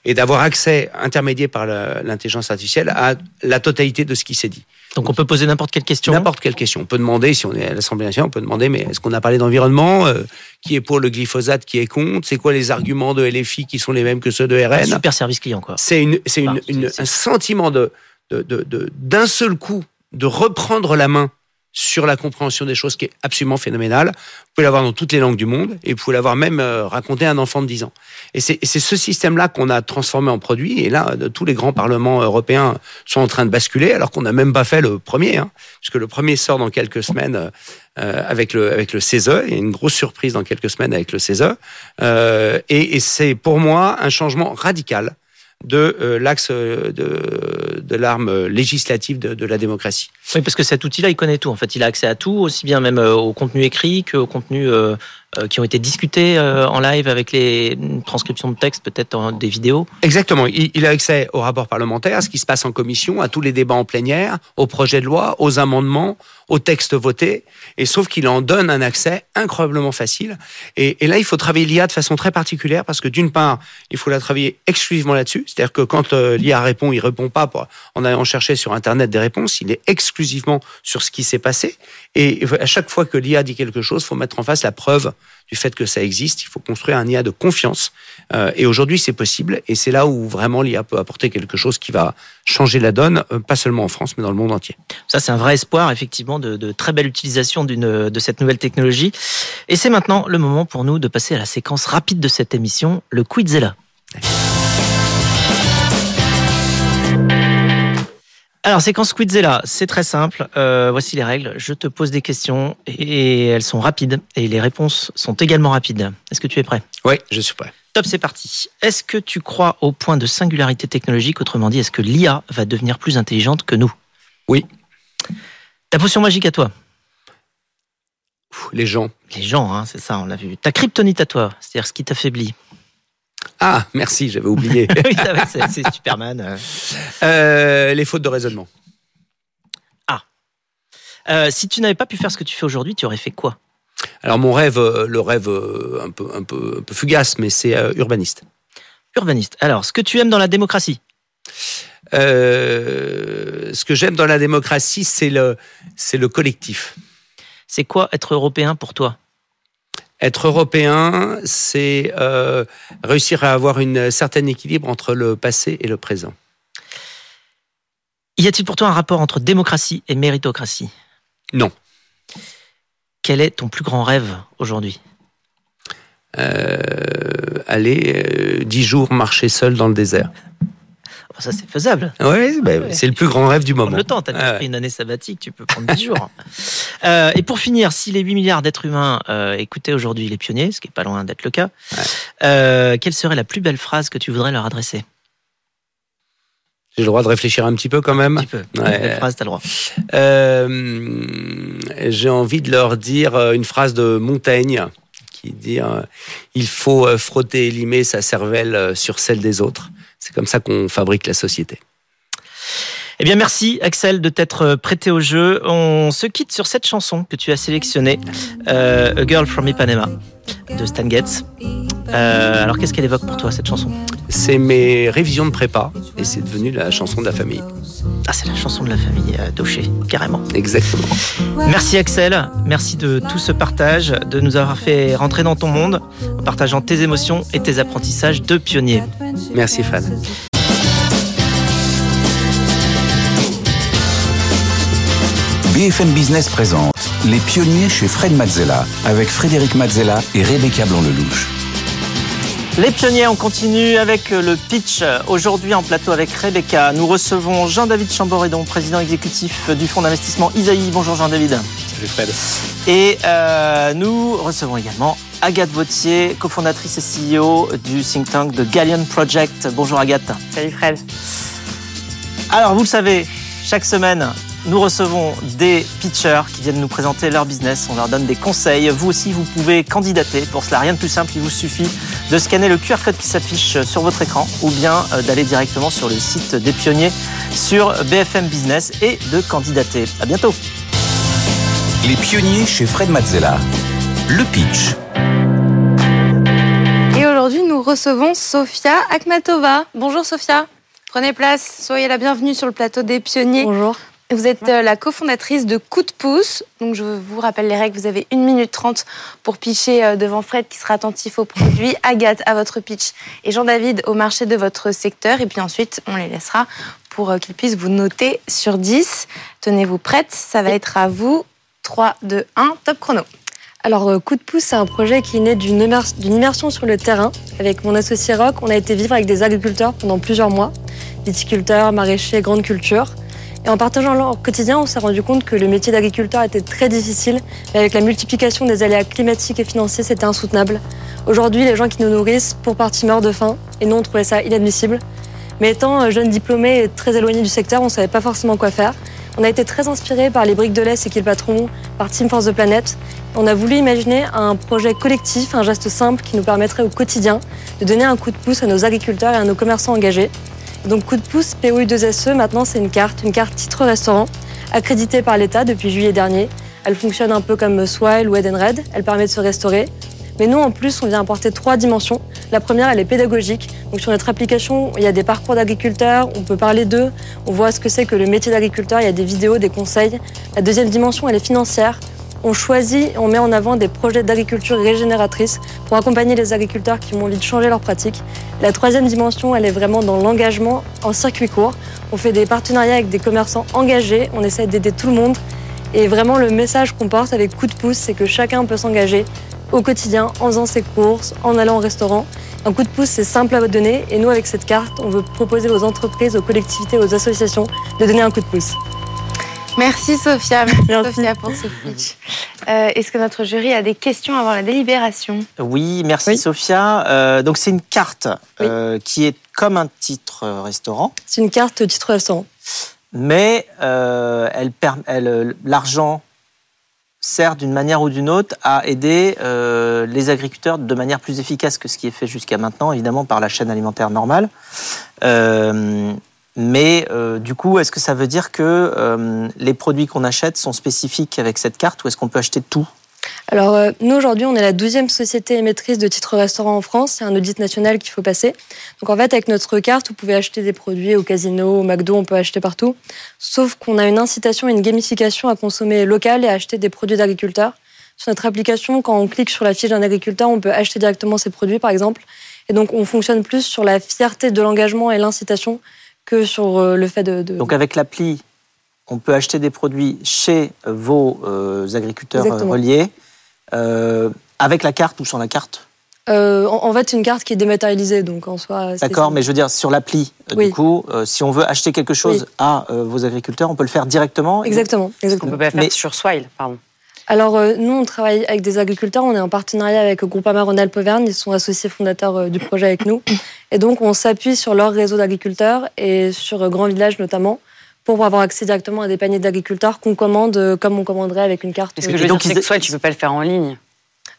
S4: et d'avoir accès intermédiaire par l'intelligence artificielle à la totalité de ce qui s'est dit.
S2: Donc on peut poser n'importe quelle question
S4: N'importe quelle question. On peut demander, si on est à l'Assemblée nationale, on peut demander, mais est-ce qu'on a parlé d'environnement euh, Qui est pour le glyphosate Qui est contre? C'est quoi les arguments de LFI qui sont les mêmes que ceux de RN
S2: Super service client, quoi.
S4: C'est une, c'est un sentiment de, de, de, d'un seul coup de reprendre la main sur la compréhension des choses qui est absolument phénoménale. Vous pouvez l'avoir dans toutes les langues du monde et vous pouvez l'avoir même euh, raconté à un enfant de 10 ans. Et c'est ce système-là qu'on a transformé en produit. Et là, tous les grands parlements européens sont en train de basculer, alors qu'on n'a même pas fait le premier, hein, puisque le premier sort dans quelques semaines euh, avec le avec le CESE. Il y a une grosse surprise dans quelques semaines avec le CESE. Euh, et, et c'est pour moi un changement radical de euh, l'axe euh, de, de l'arme législative de, de, la démocratie.
S2: Oui, parce que cet outil-là, il connaît tout. En fait, il a accès à tout, aussi bien même euh, au contenu écrit qu'au contenu euh, qui ont été discutés euh, en live avec les transcriptions de texte, peut-être des vidéos
S4: Exactement. Il, a accès au rapport parlementaire, à ce qui se passe en commission, à tous les débats en plénière, aux projets de loi, aux amendements, aux textes votés. Et sauf qu'il en donne un accès incroyablement facile. Et, et là, il faut travailler l'IA de façon très particulière parce que d'une part, il faut la travailler exclusivement là-dessus. C'est-à-dire que quand euh, l'IA répond, il répond pas pour, en allant chercher sur Internet des réponses. Il est exclusivement sur ce qui s'est passé. Et à chaque fois que l'IA dit quelque chose, il faut mettre en face la preuve du fait que ça existe. Il faut construire un IA de confiance. Euh, et aujourd'hui, c'est possible. Et c'est là où vraiment l'IA peut apporter quelque chose qui va changer la donne, euh, pas seulement en France, mais dans le monde entier.
S2: Ça, c'est un vrai espoir, effectivement, de, de très belle utilisation de cette nouvelle technologie. Et c'est maintenant le moment pour nous de passer à la séquence rapide de cette émission, le Quizella. Alors, séquence Quizella, c'est très simple. Euh, voici les règles. Je te pose des questions et elles sont rapides et les réponses sont également rapides. Est-ce que tu es prêt?
S4: Oui, je suis prêt.
S2: Top, c'est parti. Est-ce que tu crois au point de singularité technologique? Autrement dit, est-ce que l'IA va devenir plus intelligente que nous?
S4: Oui.
S2: Ta potion magique à toi
S4: Les gens.
S2: Les gens, hein, c'est ça, on l'a vu. Ta kryptonite à toi, c'est-à-dire ce qui t'affaiblit
S4: ah, merci, j'avais oublié.
S2: oui, c'est Superman. Euh.
S4: Euh, les fautes de raisonnement.
S2: Ah. Euh, si tu n'avais pas pu faire ce que tu fais aujourd'hui, tu aurais fait quoi?
S4: Alors mon rêve, le rêve un peu, un peu, un peu fugace, mais c'est urbaniste.
S2: Urbaniste. Alors, ce que tu aimes dans la démocratie?
S4: Ce que j'aime dans la démocratie, c'est le, c'est le collectif.
S2: C'est quoi être européen pour toi?
S4: Être européen, c'est euh, réussir à avoir un certain équilibre entre le passé et le présent.
S2: Y a-t-il pour toi un rapport entre démocratie et méritocratie?
S4: Non.
S2: Quel est ton plus grand rêve aujourd'hui?
S4: Euh, Aller euh, dix jours marcher seul dans le désert.
S2: Oh, ça, c'est faisable.
S4: Oui, bah, c'est le plus grand rêve du moment.
S2: Le temps, tu as pris une année sabbatique, tu peux prendre 10 jours. Euh, et pour finir, si les 8 milliards d'êtres humains euh, écoutaient aujourd'hui les pionniers, ce qui n'est pas loin d'être le cas, euh, quelle serait la plus belle phrase que tu voudrais leur adresser?
S4: J'ai le droit de réfléchir un petit peu quand même.
S2: Un petit peu. Ouais. phrase, t'as le droit.
S4: j'ai envie de leur dire une phrase de Montaigne qui dit il faut frotter et limer sa cervelle sur celle des autres. C'est comme ça qu'on fabrique la société.
S2: Eh bien, merci Axel de t'être prêté au jeu. On se quitte sur cette chanson que tu as sélectionnée, euh, A Girl from Ipanema de Stan Getz. Euh, alors, qu'est-ce qu'elle évoque pour toi cette chanson?
S4: C'est mes révisions de prépa et c'est devenu la chanson de la famille.
S2: Ah, c'est la chanson de la famille euh, Daucher, carrément.
S4: Exactement.
S2: Merci Axel, merci de tout ce partage, de nous avoir fait rentrer dans ton monde en partageant tes émotions et tes apprentissages de pionnier.
S4: Merci Fred.
S1: BFM Business présente Les pionniers chez Fred Mazzella avec Frédéric Mazzella et Rebecca Blanc-Lelouch.
S2: Les pionniers, on continue avec le pitch. Aujourd'hui en plateau avec Rebecca, nous recevons Jean-David Chamboredon, président exécutif du fonds d'investissement Isaïe. Bonjour Jean-David.
S4: Salut Fred.
S2: Et euh, nous recevons également Agathe Vautier, cofondatrice et CEO du think tank de Galleon Project. Bonjour Agathe.
S6: Salut Fred.
S2: Alors vous le savez, chaque semaine, nous recevons des pitchers qui viennent nous présenter leur business. On leur donne des conseils. Vous aussi, vous pouvez candidater. Pour cela, rien de plus simple. Il vous suffit de scanner le QR code qui s'affiche sur votre écran ou bien euh, d'aller directement sur le site des pionniers sur BFM Business et de candidater. À bientôt.
S1: Les pionniers chez Fred Mazzella. Le pitch.
S3: Et aujourd'hui, nous recevons Sofia Akhmatova. Bonjour Sofia. Prenez place, soyez la bienvenue sur le plateau des pionniers.
S6: Bonjour.
S3: Vous êtes euh, la cofondatrice de Coup de pouce. Donc, je vous rappelle les règles. Vous avez 1 minute 30 pour pitcher euh, devant Fred qui sera attentif au produit, Agathe à votre pitch et Jean-David au marché de votre secteur. Et puis ensuite, on les laissera pour euh, qu'ils puissent vous noter sur 10. Tenez-vous prête. Ça va être à vous. 3, 2, 1, top chrono.
S6: Alors, Coup de pouce, c'est un projet qui est né d'une immersion sur le terrain. Avec mon associé Rock, on a été vivre avec des agriculteurs pendant plusieurs mois, viticulteurs, maraîchers, grandes cultures. Et en partageant leur quotidien, on s'est rendu compte que le métier d'agriculteur était très difficile. Et avec la multiplication des aléas climatiques et financiers, c'était insoutenable. Aujourd'hui, les gens qui nous nourrissent, pour partie, meurent de faim. Et nous, on trouvait ça inadmissible. Mais étant jeunes diplômés et très éloignés du secteur, on ne savait pas forcément quoi faire. On a été très inspirés par les briques de lait, c'est qui le patron, par Team Force de Planète. On a voulu imaginer un projet collectif, un geste simple qui nous permettrait au quotidien de donner un coup de pouce à nos agriculteurs et à nos commerçants engagés. Donc coup de pouce POU2SE, maintenant c'est une carte, une carte titre restaurant, accréditée par l'État depuis juillet dernier. Elle fonctionne un peu comme Swile ou Edenred, elle permet de se restaurer. Mais nous, en plus, on vient apporter trois dimensions. La première, elle est pédagogique. Donc sur notre application, il y a des parcours d'agriculteurs, on peut parler d'eux, on voit ce que c'est que le métier d'agriculteur, il y a des vidéos, des conseils. La deuxième dimension, elle est financière on choisit on met en avant des projets d'agriculture régénératrice pour accompagner les agriculteurs qui ont envie de changer leurs pratiques. La troisième dimension, elle est vraiment dans l'engagement en circuit court. On fait des partenariats avec des commerçants engagés, on essaie d'aider tout le monde. Et vraiment, le message qu'on porte avec coup de pouce, c'est que chacun peut s'engager au quotidien en faisant ses courses, en allant au restaurant. Un coup de pouce, c'est simple à donner. Et nous, avec cette carte, on veut proposer aux entreprises, aux collectivités, aux associations de donner un coup de pouce.
S3: Merci Sophia, merci Sophia pour ce pitch. Euh, est-ce que notre jury a des questions avant la délibération?
S2: Oui, merci Sophia. Euh, donc c'est une carte euh, qui est comme un titre restaurant.
S6: C'est une carte titre restaurant.
S2: Mais elle, elle, l'argent sert d'une manière ou d'une autre à aider les agriculteurs de manière plus efficace que ce qui est fait jusqu'à maintenant, évidemment par la chaîne alimentaire normale. Mais euh, du coup, est-ce que ça veut dire que euh, les produits qu'on achète sont spécifiques avec cette carte ou est-ce qu'on peut acheter tout?
S6: Alors, euh, nous, aujourd'hui, on est la 12e société émettrice de titres restaurants en France. C'est un audit national qu'il faut passer. Donc, en fait, avec notre carte, vous pouvez acheter des produits au casino, au McDo, on peut acheter partout. Sauf qu'on a une incitation et une gamification à consommer local et à acheter des produits d'agriculteurs. Sur notre application, quand on clique sur la fiche d'un agriculteur, on peut acheter directement ses produits, par exemple. Et donc, on fonctionne plus sur la fierté de l'engagement et l'incitation que sur euh, le fait de,
S2: Donc avec l'appli, on peut acheter des produits chez vos euh, agriculteurs euh, reliés avec la carte ou sans la carte
S6: en, fait, c'est une carte qui est dématérialisée, donc en soi.
S2: D'accord, mais je veux dire sur l'appli. Du coup, si on veut acheter quelque chose à vos agriculteurs, on peut le faire directement.
S6: Exactement. exactement.
S7: On peut pas le faire sur Swile, pardon.
S6: Alors, nous, on travaille avec des agriculteurs. On est en partenariat avec Groupama Rhône-Alpes Auvergne. Ils sont associés fondateurs du projet avec nous. Et donc, on s'appuie sur leur réseau d'agriculteurs et sur Grand Village notamment pour avoir accès directement à des paniers d'agriculteurs qu'on commande euh, comme on commanderait avec une carte.
S7: Ce que je veux dire, que soit tu peux pas le faire en ligne?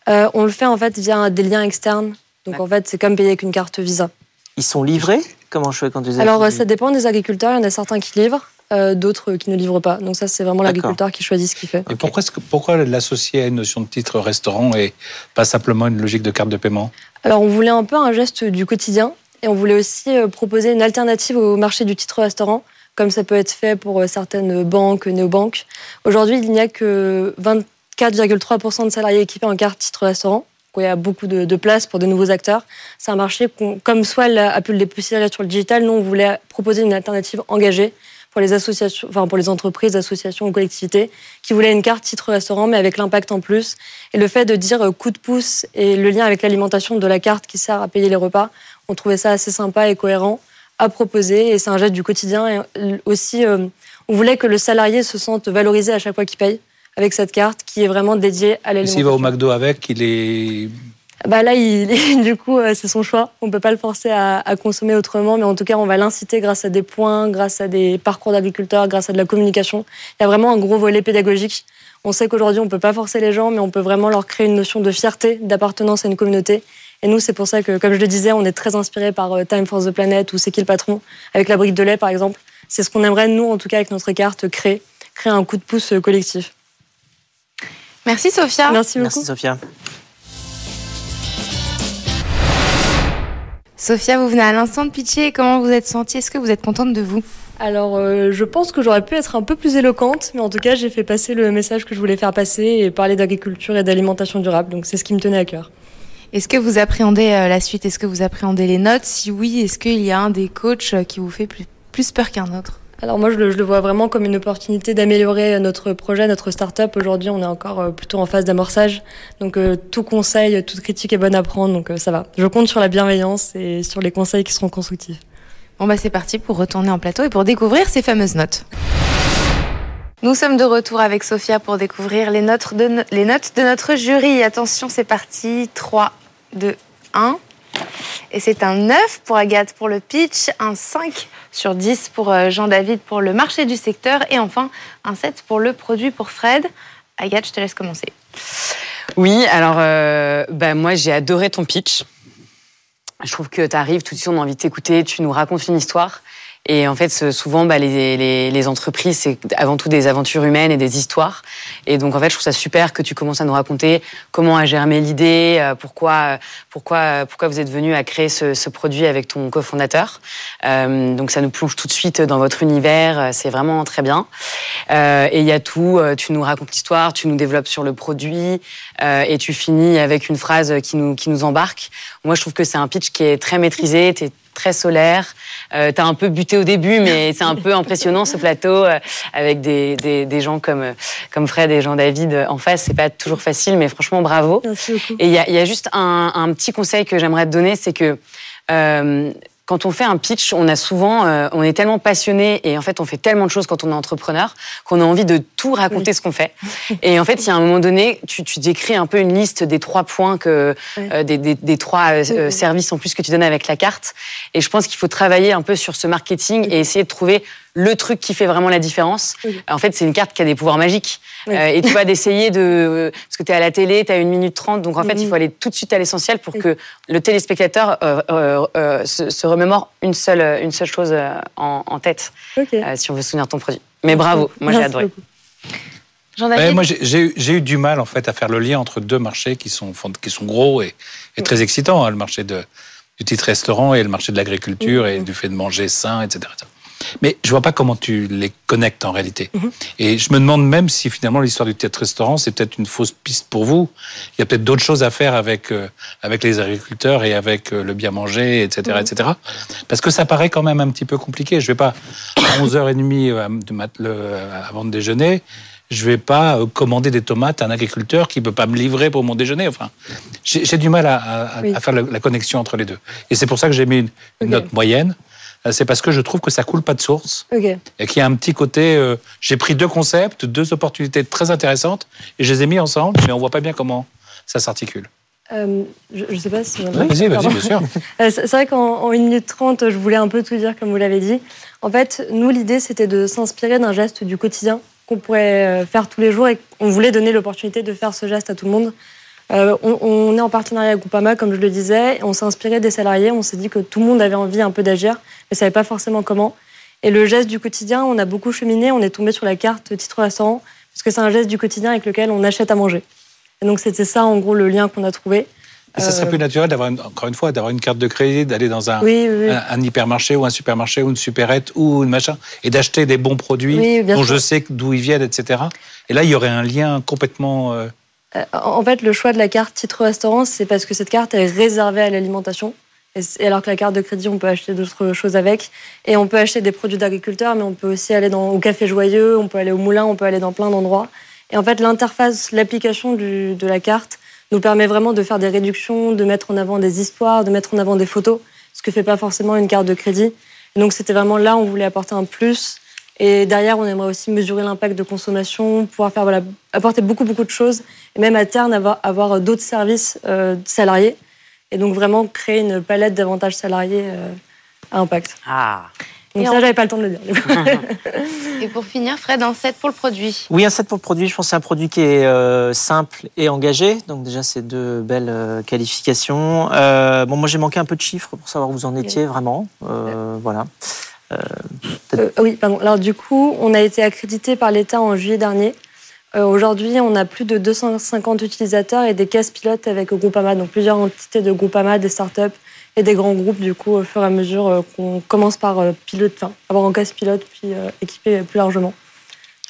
S6: Euh, on le fait en fait via des liens externes. Donc en fait, c'est comme payer avec une carte Visa.
S2: Ils sont livrés? Comment je fais quand tu les
S6: Alors, ça dépend des agriculteurs. Il y en a certains qui livrent, euh, d'autres qui ne livrent pas. Donc ça, c'est vraiment l'agriculteur qui choisit ce qu'il fait.
S7: Et pourquoi, pourquoi l'associer à une notion de titre restaurant et pas simplement une logique de carte de paiement?
S6: Alors, on voulait un peu un geste du quotidien et on voulait aussi euh, proposer une alternative au marché du titre restaurant, comme ça peut être fait pour euh, certaines banques, néobanques. Aujourd'hui, il n'y a que 24,3% de salariés équipés en carte titre restaurant. Donc, Il y a beaucoup de, place pour de nouveaux acteurs. C'est un marché comme Swell a pu le dépoussiérer sur le digital, nous, on voulait proposer une alternative engagée pour les associations, enfin pour les entreprises, associations ou collectivités qui voulaient une carte titre restaurant, mais avec l'impact en plus. Et le fait de dire euh, coup de pouce et le lien avec l'alimentation de la carte qui sert à payer les repas, on trouvait ça assez sympa et cohérent à proposer. Et c'est un geste du quotidien. Et euh, aussi, euh, on voulait que le salarié se sente valorisé à chaque fois qu'il paye avec cette carte qui est vraiment dédiée à
S7: Et S'il va au
S6: l'alimentation.
S7: McDo avec, il est.
S6: Bah là, il, du coup, euh, c'est son choix. On peut pas le forcer à, à consommer autrement, mais en tout cas, on va l'inciter grâce à des points, grâce à des parcours d'agriculteurs, grâce à de la communication. Il y a vraiment un gros volet pédagogique. On sait qu'aujourd'hui, on peut pas forcer les gens, mais on peut vraiment leur créer une notion de fierté, d'appartenance à une communauté. Et nous, c'est pour ça que, comme je le disais, on est très inspiré par euh, Time for the Planet ou C'est qui le patron, avec la brique de lait, par exemple. C'est ce qu'on aimerait, nous, en tout cas, avec notre carte, créer, créer un coup de pouce euh, collectif.
S3: Merci Sophia.
S6: Merci beaucoup.
S2: Merci Sophia.
S3: Sophia, vous venez à l'instant de pitcher. Comment vous êtes sentie? Est-ce que vous êtes contente de vous?
S6: Alors, euh, je pense que j'aurais pu être un peu plus éloquente, mais en tout cas, j'ai fait passer le message que je voulais faire passer et parler d'agriculture et d'alimentation durable. Donc, c'est ce qui me tenait à cœur.
S3: Est-ce que vous appréhendez euh, la suite? Est-ce que vous appréhendez les notes? Si oui, est-ce qu'il y a un des coachs euh, qui vous fait plus, plus peur qu'un autre?
S6: Alors, moi, je le, vois vraiment comme une opportunité d'améliorer notre projet, notre start-up. Aujourd'hui, on est encore euh, plutôt en phase d'amorçage. Donc, euh, tout conseil, toute critique est bonne à prendre. Donc, euh, ça va. Je compte sur la bienveillance et sur les conseils qui seront constructifs.
S3: Bon bah c'est parti pour retourner en plateau et pour découvrir ces fameuses notes. Nous sommes de retour avec Sophia pour découvrir les notes de, les notes de notre jury. Attention, c'est parti. 3, 2, 1. Et c'est un 9 pour Agathe pour le pitch, un 5 sur 10 pour euh, Jean-David pour le marché du secteur et enfin un 7 pour le produit pour Fred. Agathe, je te laisse commencer.
S8: Oui, alors euh, bah, moi j'ai adoré ton pitch. Je trouve que tu arrives tout de suite, on a envie de t'écouter, tu nous racontes une histoire. Et en fait, souvent, bah, les, les, les entreprises, c'est avant tout des aventures humaines et des histoires. Et donc, en fait, je trouve ça super que tu commences à nous raconter comment a germé l'idée, euh, pourquoi, euh, pourquoi, euh, pourquoi vous êtes venu à créer ce, ce produit avec ton cofondateur. Euh, donc, ça nous plonge tout de suite dans votre univers. C'est vraiment très bien. Euh, et il y a tout. Tu nous racontes l'histoire, tu nous développes sur le produit, euh, et tu finis avec une phrase qui nous, qui nous embarque. Moi, je trouve que c'est un pitch qui est très maîtrisé. Très solaire. Euh, T'as un peu buté au début, mais c'est un peu impressionnant ce plateau euh, avec des, des, des gens comme, comme Fred et Jean-David en face. C'est pas toujours facile, mais franchement, bravo.
S6: Merci beaucoup.
S8: Et il y a, il y a juste un, un petit conseil que j'aimerais te donner, c'est que euh, quand on fait un pitch, on a souvent, euh, on est tellement passionné et en fait, on fait tellement de choses quand on est entrepreneur qu'on a envie de tout raconter ce qu'on fait. Et en fait, il y a un moment donné, tu, tu décris un peu une liste des trois points que, euh, des, des, des trois euh,
S6: oui.
S8: services en plus que tu donnes avec la carte. Et je pense qu'il faut travailler un peu sur ce marketing et essayer de trouver le truc qui fait vraiment la différence.
S6: Oui.
S8: En fait, c'est une carte qui a des pouvoirs magiques.
S6: Oui.
S8: Euh, et tu vas d'essayer de... Parce que tu es à la télé, tu as une minute trente, donc en fait, il faut aller tout de suite à l'essentiel pour que le téléspectateur euh, euh, euh, se, se remémore une seule, une seule chose en, en tête,
S6: Ok.
S8: euh, si on veut se souvenir de ton produit. Mais bravo, moi j'ai adoré.
S6: beaucoup.
S7: Ouais, moi, j'ai- j'ai eu- j'ai eu du mal en fait à faire le lien entre deux marchés qui sont fond- qui sont gros et, et très excitants, hein, le marché de, du titre restaurant et le marché de l'agriculture et du fait de manger sain, etc. etc. Mais je vois pas comment tu les connectes en réalité. Et je me demande même si finalement l'histoire du titre restaurant c'est peut-être une fausse piste pour vous. Il y a peut-être d'autres choses à faire avec euh, avec les agriculteurs et avec euh, le bien manger, etc., etc. Parce que ça paraît quand même un petit peu compliqué. Je vais pas à 11h30 euh, de mat- le- avant de déjeuner je vais pas commander des tomates à un agriculteur qui peut pas me livrer pour mon déjeuner. Enfin, j'ai du mal à, à- à
S6: Oui.
S7: faire la, la connexion entre les deux. Et c'est pour ça que j'ai mis une, note moyenne. Euh, C'est parce que je trouve que ça coule pas de source et qu'il y a un petit côté. euh, j'ai pris deux concepts, deux opportunités très intéressantes et je les ai mis ensemble, mais on voit pas bien comment ça s'articule.
S6: Euh, je, je sais pas si.
S7: Oui, vas-y, vas-y, bien sûr.
S6: C'est vrai qu'en en 1 minute 30, je voulais un peu tout dire, comme vous l'avez dit. En fait, nous, l'idée, c'était de s'inspirer d'un geste du quotidien qu'on pourrait faire tous les jours et on voulait donner l'opportunité de faire ce geste à tout le monde. Euh, on, est en partenariat avec Groupama, comme je le disais. On s'est inspiré des salariés. On s'est dit que tout le monde avait envie un peu d'agir, mais ne savait pas forcément comment. Et le geste du quotidien, on a beaucoup cheminé. On est tombé sur la carte titre restaurant, parce que c'est un geste du quotidien avec lequel on achète à manger. Et donc c'était ça, en gros, le lien qu'on a trouvé.
S7: Et ça serait plus naturel d'avoir, encore une fois, d'avoir une carte de crédit, d'aller dans un, un, hypermarché ou un supermarché ou une supérette ou une machin, et d'acheter des bons produits dont je sais d'où ils viennent, etc. Et là, il y aurait un lien complètement. Euh,
S6: euh, en fait, le choix de la carte titre restaurant, c'est parce que cette carte est réservée à l'alimentation. Et alors que la carte de crédit, on peut acheter d'autres choses avec. Et on peut acheter des produits d'agriculteurs, mais on peut aussi aller dans, au Café Joyeux, on peut aller au Moulin, on peut aller dans plein d'endroits. Et en fait, l'interface, l'application de la carte nous permet vraiment de faire des réductions, de mettre en avant des histoires, de mettre en avant des photos, ce que fait pas forcément une carte de crédit. donc, c'était vraiment là, on voulait apporter un plus. Et derrière, on aimerait aussi mesurer l'impact de consommation, pouvoir faire, voilà, apporter beaucoup, beaucoup de choses, et même à terme avoir, avoir d'autres services euh, salariés. Et donc vraiment créer une palette d'avantages salariés euh, à impact.
S8: Ah.
S6: Donc ça, j'avais pas le temps de le dire.
S3: et pour finir, Fred, un set pour le produit.
S2: Oui, un set pour le produit. Je pense que c'est un produit qui est euh, simple et engagé. Donc déjà, c'est deux belles qualifications. bon, moi, j'ai manqué un peu de chiffres pour savoir où vous en étiez vraiment. voilà.
S6: Euh, oui, pardon. Alors du coup, on a été accrédité par l'État en juillet dernier. Euh, aujourd'hui, on a plus de 250 utilisateurs et des caisses pilotes avec Groupama, donc plusieurs entités de Groupama, des startups et des grands groupes, du coup, au fur et à mesure euh, qu'on commence par pilote, enfin, avoir un caisse pilote, puis équiper plus largement.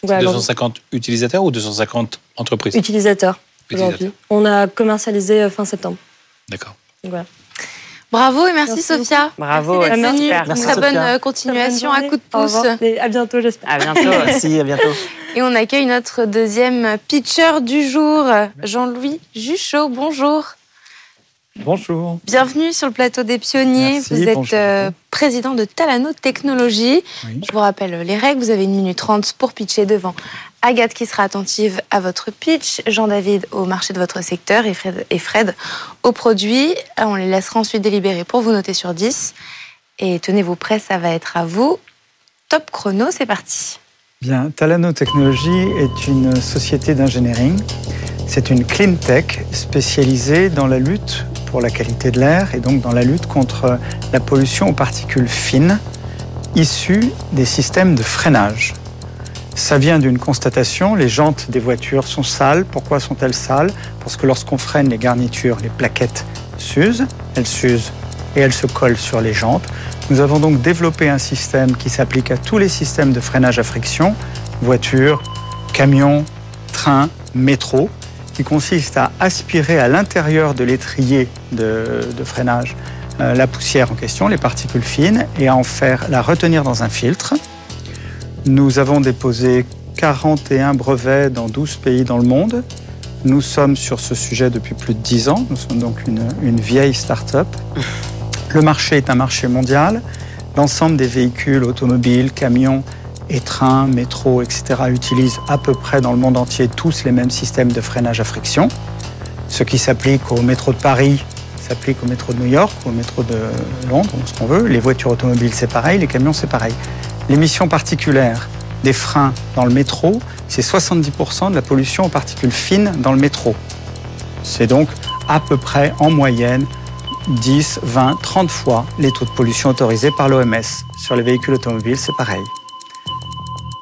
S7: 250 utilisateurs ou 250 entreprises?
S6: Utilisateurs, aujourd'hui. On a commercialisé fin septembre.
S7: D'accord.
S6: Voilà.
S3: Bravo et merci, Sophia.
S8: Bravo,
S3: merci Très bonne euh, continuation, à coup de pouce.
S6: Et à bientôt, j'espère.
S8: À bientôt.
S2: merci, à bientôt.
S3: Et on accueille notre deuxième pitcher du jour, Jean-Louis Juchot. Bonjour.
S9: Bonjour.
S3: Bienvenue sur le plateau des pionniers. vous êtes euh, président de Talano Technologies. Je vous rappelle les règles. Vous avez une minute trente pour pitcher devant Agathe qui sera attentive à votre pitch, Jean-David au marché de votre secteur et Fred, et Fred au produit. On les laissera ensuite délibérer pour vous noter sur 10. Et tenez-vous prêts, ça va être à vous. Top chrono, c'est parti.
S9: Bien, Talano Technologies est une société d'ingénierie. C'est une clean tech spécialisée dans la lutte pour la qualité de l'air et donc dans la lutte contre la pollution aux particules fines issues des systèmes de freinage. Ça vient d'une constatation, les jantes des voitures sont sales. Pourquoi sont-elles sales? Parce que lorsqu'on freine les garnitures, les plaquettes s'usent, elles s'usent et elles se collent sur les jantes. Nous avons donc développé un système qui s'applique à tous les systèmes de freinage à friction, voitures, camions, trains, métro, qui consiste à aspirer à l'intérieur de l'étrier de, freinage euh, la poussière en question, les particules fines, et à en faire la retenir dans un filtre nous avons déposé 41 brevets dans 12 pays dans le monde. Nous sommes sur ce sujet depuis plus de 10 ans. Nous sommes donc une, vieille start-up. Le marché est un marché mondial. L'ensemble des véhicules automobiles, camions et trains, métros, etc. utilisent à peu près dans le monde entier tous les mêmes systèmes de freinage à friction. Ce qui s'applique au métro de Paris s'applique au métro de New York, au métro de Londres, ce qu'on veut. Les voitures automobiles, c'est pareil. Les camions, c'est pareil. L'émission particulière des freins dans le métro, c'est 70% de la pollution aux particules fines dans le métro. C'est donc à peu près en moyenne 10, 20, 30 fois les taux de pollution autorisés par l'OMS. Sur les véhicules automobiles, c'est pareil.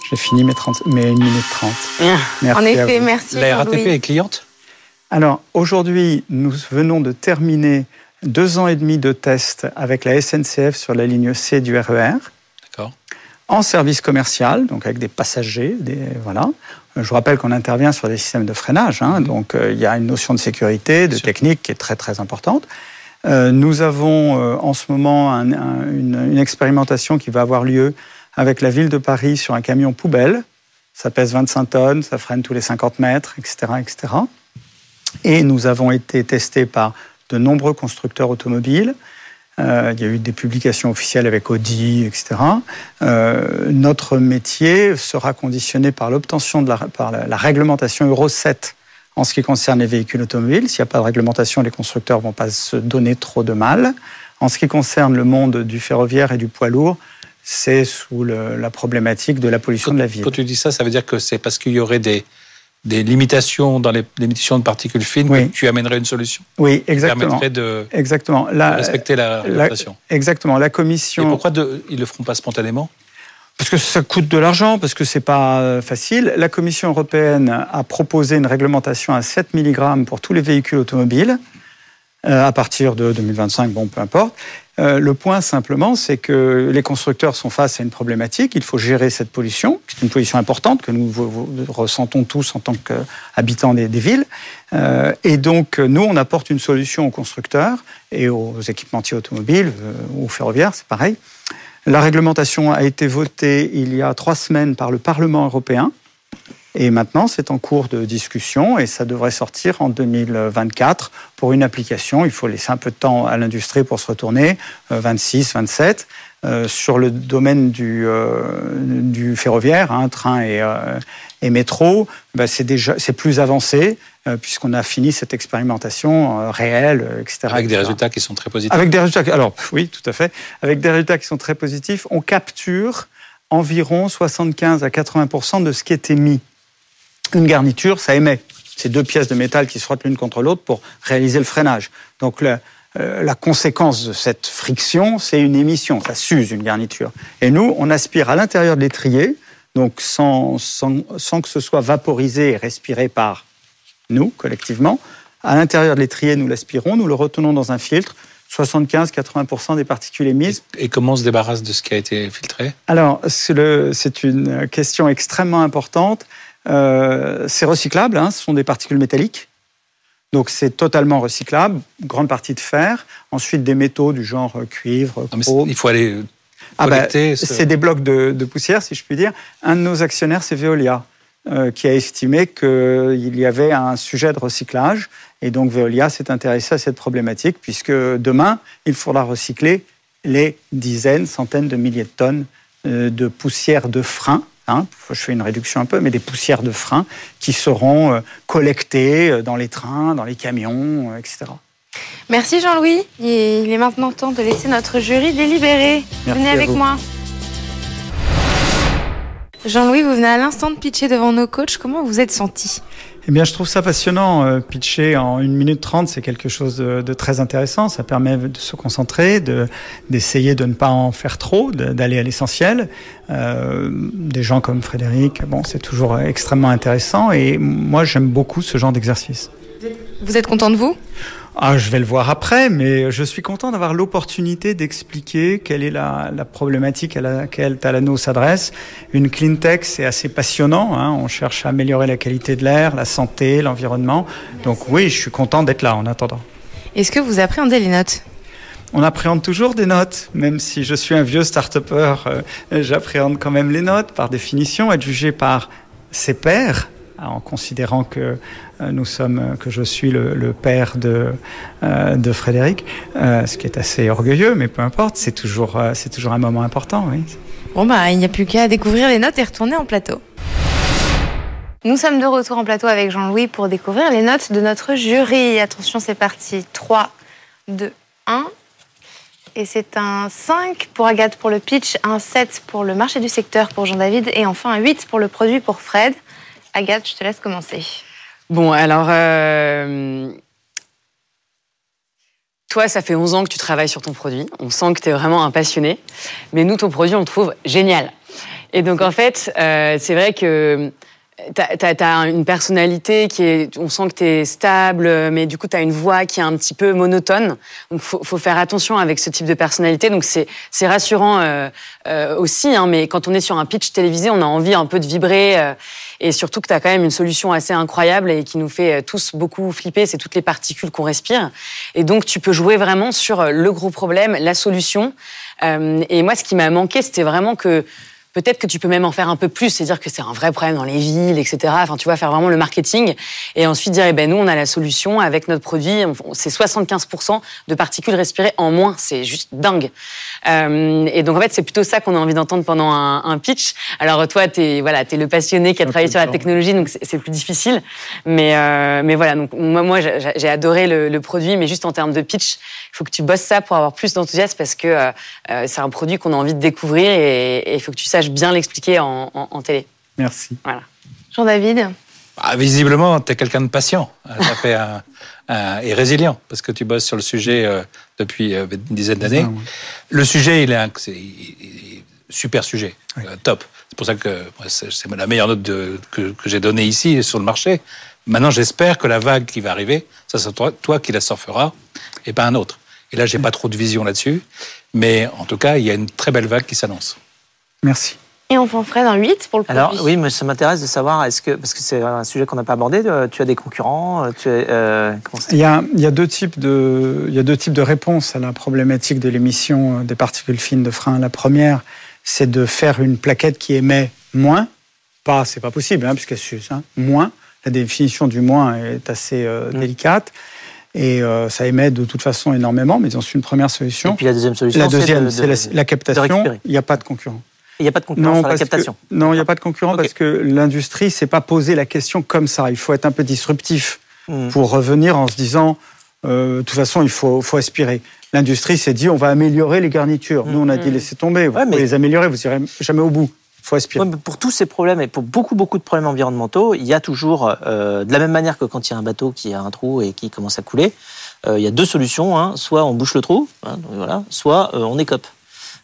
S9: J'ai fini mes, 30, mes 1 minute 30.
S3: Merci en effet, merci.
S7: La RATP est cliente?
S9: Alors, aujourd'hui, nous venons de terminer deux ans et demi de tests avec la SNCF sur la ligne C du RER. En service commercial, donc avec des passagers, des, voilà. Je vous rappelle qu'on intervient sur des systèmes de freinage, hein, donc euh, il y a une notion de sécurité, de technique qui est très très importante. Euh, nous avons euh, en ce moment une, expérimentation qui va avoir lieu avec la ville de Paris sur un camion poubelle. Ça pèse 25 tonnes, ça freine tous les 50 mètres, etc., etc. Et nous avons été testés par de nombreux constructeurs automobiles. Euh, il y a eu des publications officielles avec Audi, etc. Euh, notre métier sera conditionné par l'obtention de la, par la, réglementation Euro 7 en ce qui concerne les véhicules automobiles. S'il n'y a pas de réglementation, les constructeurs ne vont pas se donner trop de mal. En ce qui concerne le monde du ferroviaire et du poids lourd, c'est sous la problématique de la pollution
S7: de
S9: la ville.
S7: Quand tu dis ça, ça veut dire que c'est parce qu'il y aurait des, des limitations dans les l'émission de particules fines,
S9: Oui.
S7: que tu amènerais une solution
S9: Oui,
S7: qui
S9: exactement.
S7: permettrait de,
S9: Exactement.
S7: de
S9: La,
S7: respecter la réglementation.
S9: exactement. La
S7: Et
S9: commission.
S7: pourquoi de, ils le feront pas spontanément?
S9: Parce que ça coûte de l'argent, parce que c'est pas euh, facile. La Commission européenne a proposé une réglementation à 7 mg pour tous les véhicules automobiles à partir de 2025, bon, peu importe. Euh, le point simplement, c'est que les constructeurs sont face à une problématique. Il faut gérer cette pollution, qui est une pollution importante que nous ressentons tous en tant qu'habitants des, des villes. Euh, et donc, nous, on apporte une solution aux constructeurs et aux équipementiers automobiles, euh, ou ferroviaires, c'est pareil. La réglementation a été votée il y a trois semaines par le Parlement européen. Et maintenant, c'est en cours de discussion et ça devrait sortir en 2024 pour une application. Il faut laisser un peu de temps à l'industrie pour se retourner, euh, 26, 27. Euh, sur le domaine du, euh, du ferroviaire, hein, train et, euh, et métro, ben, c'est déjà c'est plus avancé euh, puisqu'on a fini cette expérimentation euh, réelle, euh, etc.
S7: Avec des
S9: etc.
S7: résultats qui sont très positifs.
S9: Avec des résultats, alors oui, tout à fait, avec des résultats qui sont très positifs, on capture environ 75 à 80% de ce qui est émis. Une garniture, ça émet. C'est deux pièces de métal qui se frottent l'une contre l'autre pour réaliser le freinage. Donc la, euh, la conséquence de cette friction, c'est une émission, ça s'use une garniture. Et nous, on aspire à l'intérieur de l'étrier, donc sans, sans, sans que ce soit vaporisé et respiré par nous, collectivement. À l'intérieur de l'étrier, nous l'aspirons, nous le retenons dans un filtre. 75-80% des particules émises.
S7: Et comment on se débarrasse de ce qui a été filtré?
S9: Alors, c'est une question extrêmement importante. Euh, c'est recyclable, hein, ce sont des particules métalliques. Donc c'est totalement recyclable, grande partie de fer. Ensuite des métaux du genre euh, cuivre,
S7: Non. Il faut aller
S9: Ah bah,
S7: ce-
S9: c'est des blocs de, de poussière, si je puis dire. Un de nos actionnaires, c'est Veolia, euh, qui a estimé qu'il y avait un sujet de recyclage. Et donc Veolia s'est intéressé à cette problématique, puisque demain, il faudra recycler les dizaines, centaines de milliers de tonnes euh, de poussière de frein. Hein, je fais une réduction un peu, mais des poussières de frein qui seront euh, collectées euh, dans les trains, dans les camions, euh, etc.
S3: Merci Jean-Louis. Il est maintenant temps de laisser notre jury délibérer.
S9: Merci
S3: venez avec
S9: vous.
S3: moi. Jean-Louis, vous venez à l'instant de pitcher devant nos coachs. Comment vous vous êtes senti?
S9: Eh bien, je trouve ça passionnant. Euh, pitcher en 1 minute 30, c'est quelque chose de, de très intéressant. Ça permet de se concentrer, de, d'essayer de ne pas en faire trop, de- d'aller à l'essentiel. Euh, des gens comme Frédéric, bon, c'est toujours extrêmement intéressant. Et moi, j'aime beaucoup ce genre d'exercice.
S3: Vous êtes content de vous?
S9: Ah, je vais le voir après, mais je suis content d'avoir l'opportunité d'expliquer quelle est la, la problématique à laquelle Talano s'adresse. Une clean tech, c'est assez passionnant. Hein. On cherche à améliorer la qualité de l'air, la santé, l'environnement. Donc oui, je suis content d'être là en attendant.
S3: Est-ce que vous appréhendez les notes?
S9: On appréhende toujours des notes, même si je suis un vieux start-upper, euh, j'appréhende quand même les notes par définition, être jugé par ses pairs, en considérant que nous sommes, euh, que je suis le, père de, euh, de Frédéric, euh, ce qui est assez orgueilleux, mais peu importe, c'est toujours, euh, c'est toujours un moment important.
S3: Bon bah, il n'y a plus qu'à découvrir les notes et retourner en plateau. Nous sommes de retour en plateau avec Jean-Louis pour découvrir les notes de notre jury. Attention, c'est parti. 3, 2, 1. Et c'est un 5 pour Agathe pour le pitch, un 7 pour le marché du secteur pour Jean-David et enfin un 8 pour le produit pour Fred. Agathe, je te laisse commencer.
S8: Bon, alors, euh, toi, ça fait 11 ans que tu travailles sur ton produit. On sent que tu es vraiment un passionné. Mais nous, ton produit, on le trouve génial. Et donc, en fait, euh, c'est vrai que tu as, une personnalité qui est. On sent que tu es stable, mais du coup, tu as une voix qui est un petit peu monotone. Donc, faut, faut faire attention avec ce type de personnalité. Donc, c'est rassurant euh, euh, aussi. Hein, mais quand on est sur un pitch télévisé, on a envie un peu de vibrer. euh, et surtout que tu as quand même une solution assez incroyable et qui nous fait euh, tous beaucoup flipper, c'est toutes les particules qu'on respire. Et donc, tu peux jouer vraiment sur euh, le gros problème, la solution. Euh, et moi, ce qui m'a manqué, c'était vraiment que peut-être que tu peux même en faire un peu plus, c'est dire que c'est un vrai problème dans les villes, etc. Enfin, tu vois, faire vraiment le marketing et ensuite dire, eh ben nous, on a la solution avec notre produit. C'est 75% de particules respirées en moins. C'est juste dingue. Euh, et donc, en fait, c'est plutôt ça qu'on a envie d'entendre pendant un, un pitch. Alors, toi, t'es voilà, es le passionné qui a travaillé sur la technologie, donc c'est plus difficile. Mais, euh, mais voilà, donc moi, moi j'ai adoré le, le produit, mais juste en termes de pitch, il faut que tu bosses ça pour avoir plus d'enthousiasme parce que euh, euh, c'est un produit qu'on a envie de découvrir et il faut que tu saches bien l'expliquer en, en- en télé.
S9: Merci.
S3: Jean-David,
S7: Ah, visiblement, tu es quelqu'un de patient as fait un, et résilient, parce que tu bosses sur le sujet euh, depuis euh, une dizaine d'années. Le sujet, il est, un, super sujet, euh, top. C'est pour ça que c'est la meilleure note de, que, que j'ai donnée ici sur le marché. Maintenant, j'espère que la vague qui va arriver, ça sera toi, toi qui la surfera et pas un autre. Et là, j'ai pas trop de vision là-dessus, mais en tout cas, il y a une très belle vague qui s'annonce.
S9: Merci.
S3: Et enfin, Fred, un 8 pour le produit.
S2: Alors oui, mais ça m'intéresse de savoir, est-ce que, parce que c'est un sujet qu'on n'a pas abordé, euh, tu as des concurrents euh,
S9: euh, il, y a, il, y a, deux types de, il y a deux types de réponses à la problématique de l'émission des particules fines de frein. La première, c'est de faire une plaquette qui émet moins. Pas, c'est pas possible, hein, puisqu'elle s'use. Hein, moins. La définition du moins est assez mm. délicate. Et ça émet de toute façon énormément, mais c'est une première solution.
S2: Et puis la deuxième solution,
S9: la deuxième, c'est la, la, captation. Il n'y a pas de concurrent.
S2: Il n'y a pas de concurrence non, sur la captation.
S9: non, il n'y a pas de concurrent parce que l'industrie s'est pas posé la question comme ça. Il faut être un peu disruptif hmm. pour revenir en se disant, euh, de toute façon, il faut, faut aspirer. L'industrie s'est dit, on va améliorer les garnitures. Nous, on a dit, hmm. laissez tomber, vous pouvez les améliorer, vous n'irez jamais au bout. Il faut aspirer.
S2: pour tous ces problèmes et pour beaucoup, beaucoup de problèmes environnementaux, il y a toujours, euh, de la même manière que quand il y a un bateau qui a un trou et qui commence à couler, euh, il y a deux solutions. Hein. Soit on bouche le trou, hein, voilà, soit on écope.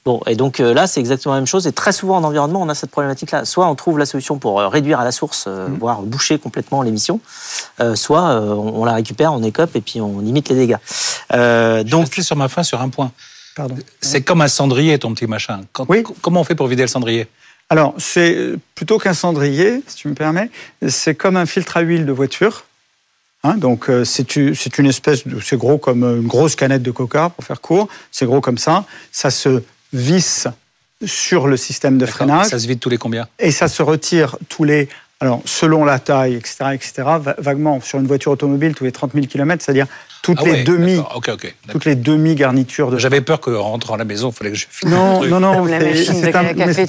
S2: Bon, et donc euh, là, c'est exactement la même chose. Et très souvent en environnement, on a cette problématique-là. Soit on trouve la solution pour euh, réduire à la source, euh, mmh. voire boucher complètement l'émission, soit on la récupère, on écope et puis on limite les dégâts.
S7: Euh, donc, Je sur ma fin sur un point. Pardon. C'est comme un cendrier, ton petit machin. oui. Comment on fait pour vider le cendrier?
S9: Alors, c'est plutôt qu'un cendrier, si tu me permets, c'est comme un filtre à huile de voiture. Hein, donc c'est une espèce c'est gros comme une grosse canette de coca pour faire court. C'est gros comme ça. Ça se vis sur le système de freinage.
S7: Ça se vide tous les combien?
S9: Et ça se retire tous les, alors selon la taille, etc., etc., vaguement sur une voiture automobile tous les 30 000 km, c'est-à-dire toutes ah les demi, toutes les demi garnitures de.
S7: J'avais peur qu'en rentrant à la maison, il fallait que je
S9: filme. Non, non, non, c'est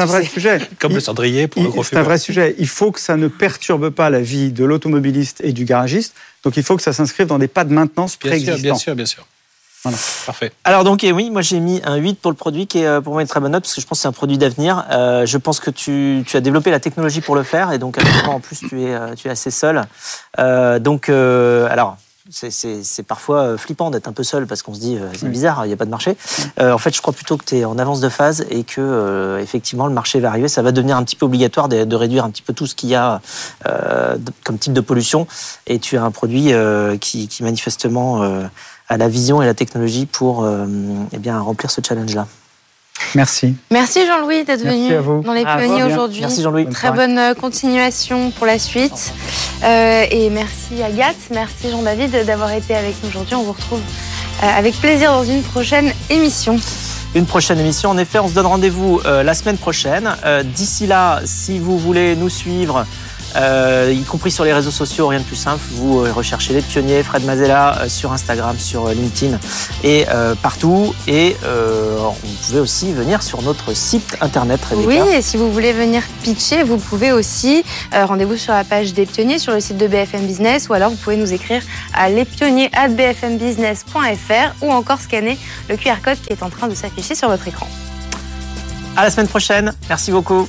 S9: un, vrai sujet.
S7: Comme le cendrier pour le gros
S9: C'est un vrai sujet. Il faut que ça ne perturbe pas la vie de l'automobiliste et du garagiste. Donc il faut que ça s'inscrive dans des pas de maintenance préexistants.
S7: Bien sûr, bien sûr. Voilà, parfait.
S2: Alors donc oui, moi j'ai mis un 8 pour le produit qui est euh, pour moi une très bonne note parce que je pense que c'est un produit d'avenir. Euh, je pense que tu, tu, as développé la technologie pour le faire et donc en plus tu es, euh, tu es assez seul. Euh, donc alors c'est parfois flippant d'être un peu seul parce qu'on se dit c'est bizarre, il n'y a pas de marché. en fait, je crois plutôt que tu es en avance de phase et que effectivement le marché va arriver. Ça va devenir un petit peu obligatoire de, de réduire un petit peu tout ce qu'il y a comme type de pollution. Et tu as un produit qui, qui manifestement à la vision et la technologie pour euh, eh bien, remplir ce challenge-là.
S9: Merci.
S3: Merci Jean-Louis d'être venu dans les pionniers aujourd'hui.
S2: Merci Jean-Louis.
S3: Très bonne euh, continuation pour la suite. Euh, et merci Agathe, merci Jean-David d'avoir été avec nous aujourd'hui. On vous retrouve avec plaisir dans une prochaine émission.
S2: Une prochaine émission. En effet, on se donne rendez-vous la semaine prochaine. D'ici là, si vous voulez nous suivre, euh, y compris sur les réseaux sociaux, rien de plus simple. Vous euh, recherchez les pionniers, Fred Mazella, euh, sur Instagram, sur LinkedIn et partout. Et vous pouvez aussi venir sur notre site internet.
S3: Oui, et si vous voulez venir pitcher, vous pouvez aussi. Rendez-vous sur la page des pionniers sur le site de BFM Business ou alors vous pouvez nous écrire à lespionniers@bfmbusiness.fr ou encore scanner le QR code qui est en train de s'afficher sur votre écran.
S2: À la semaine prochaine. Merci beaucoup.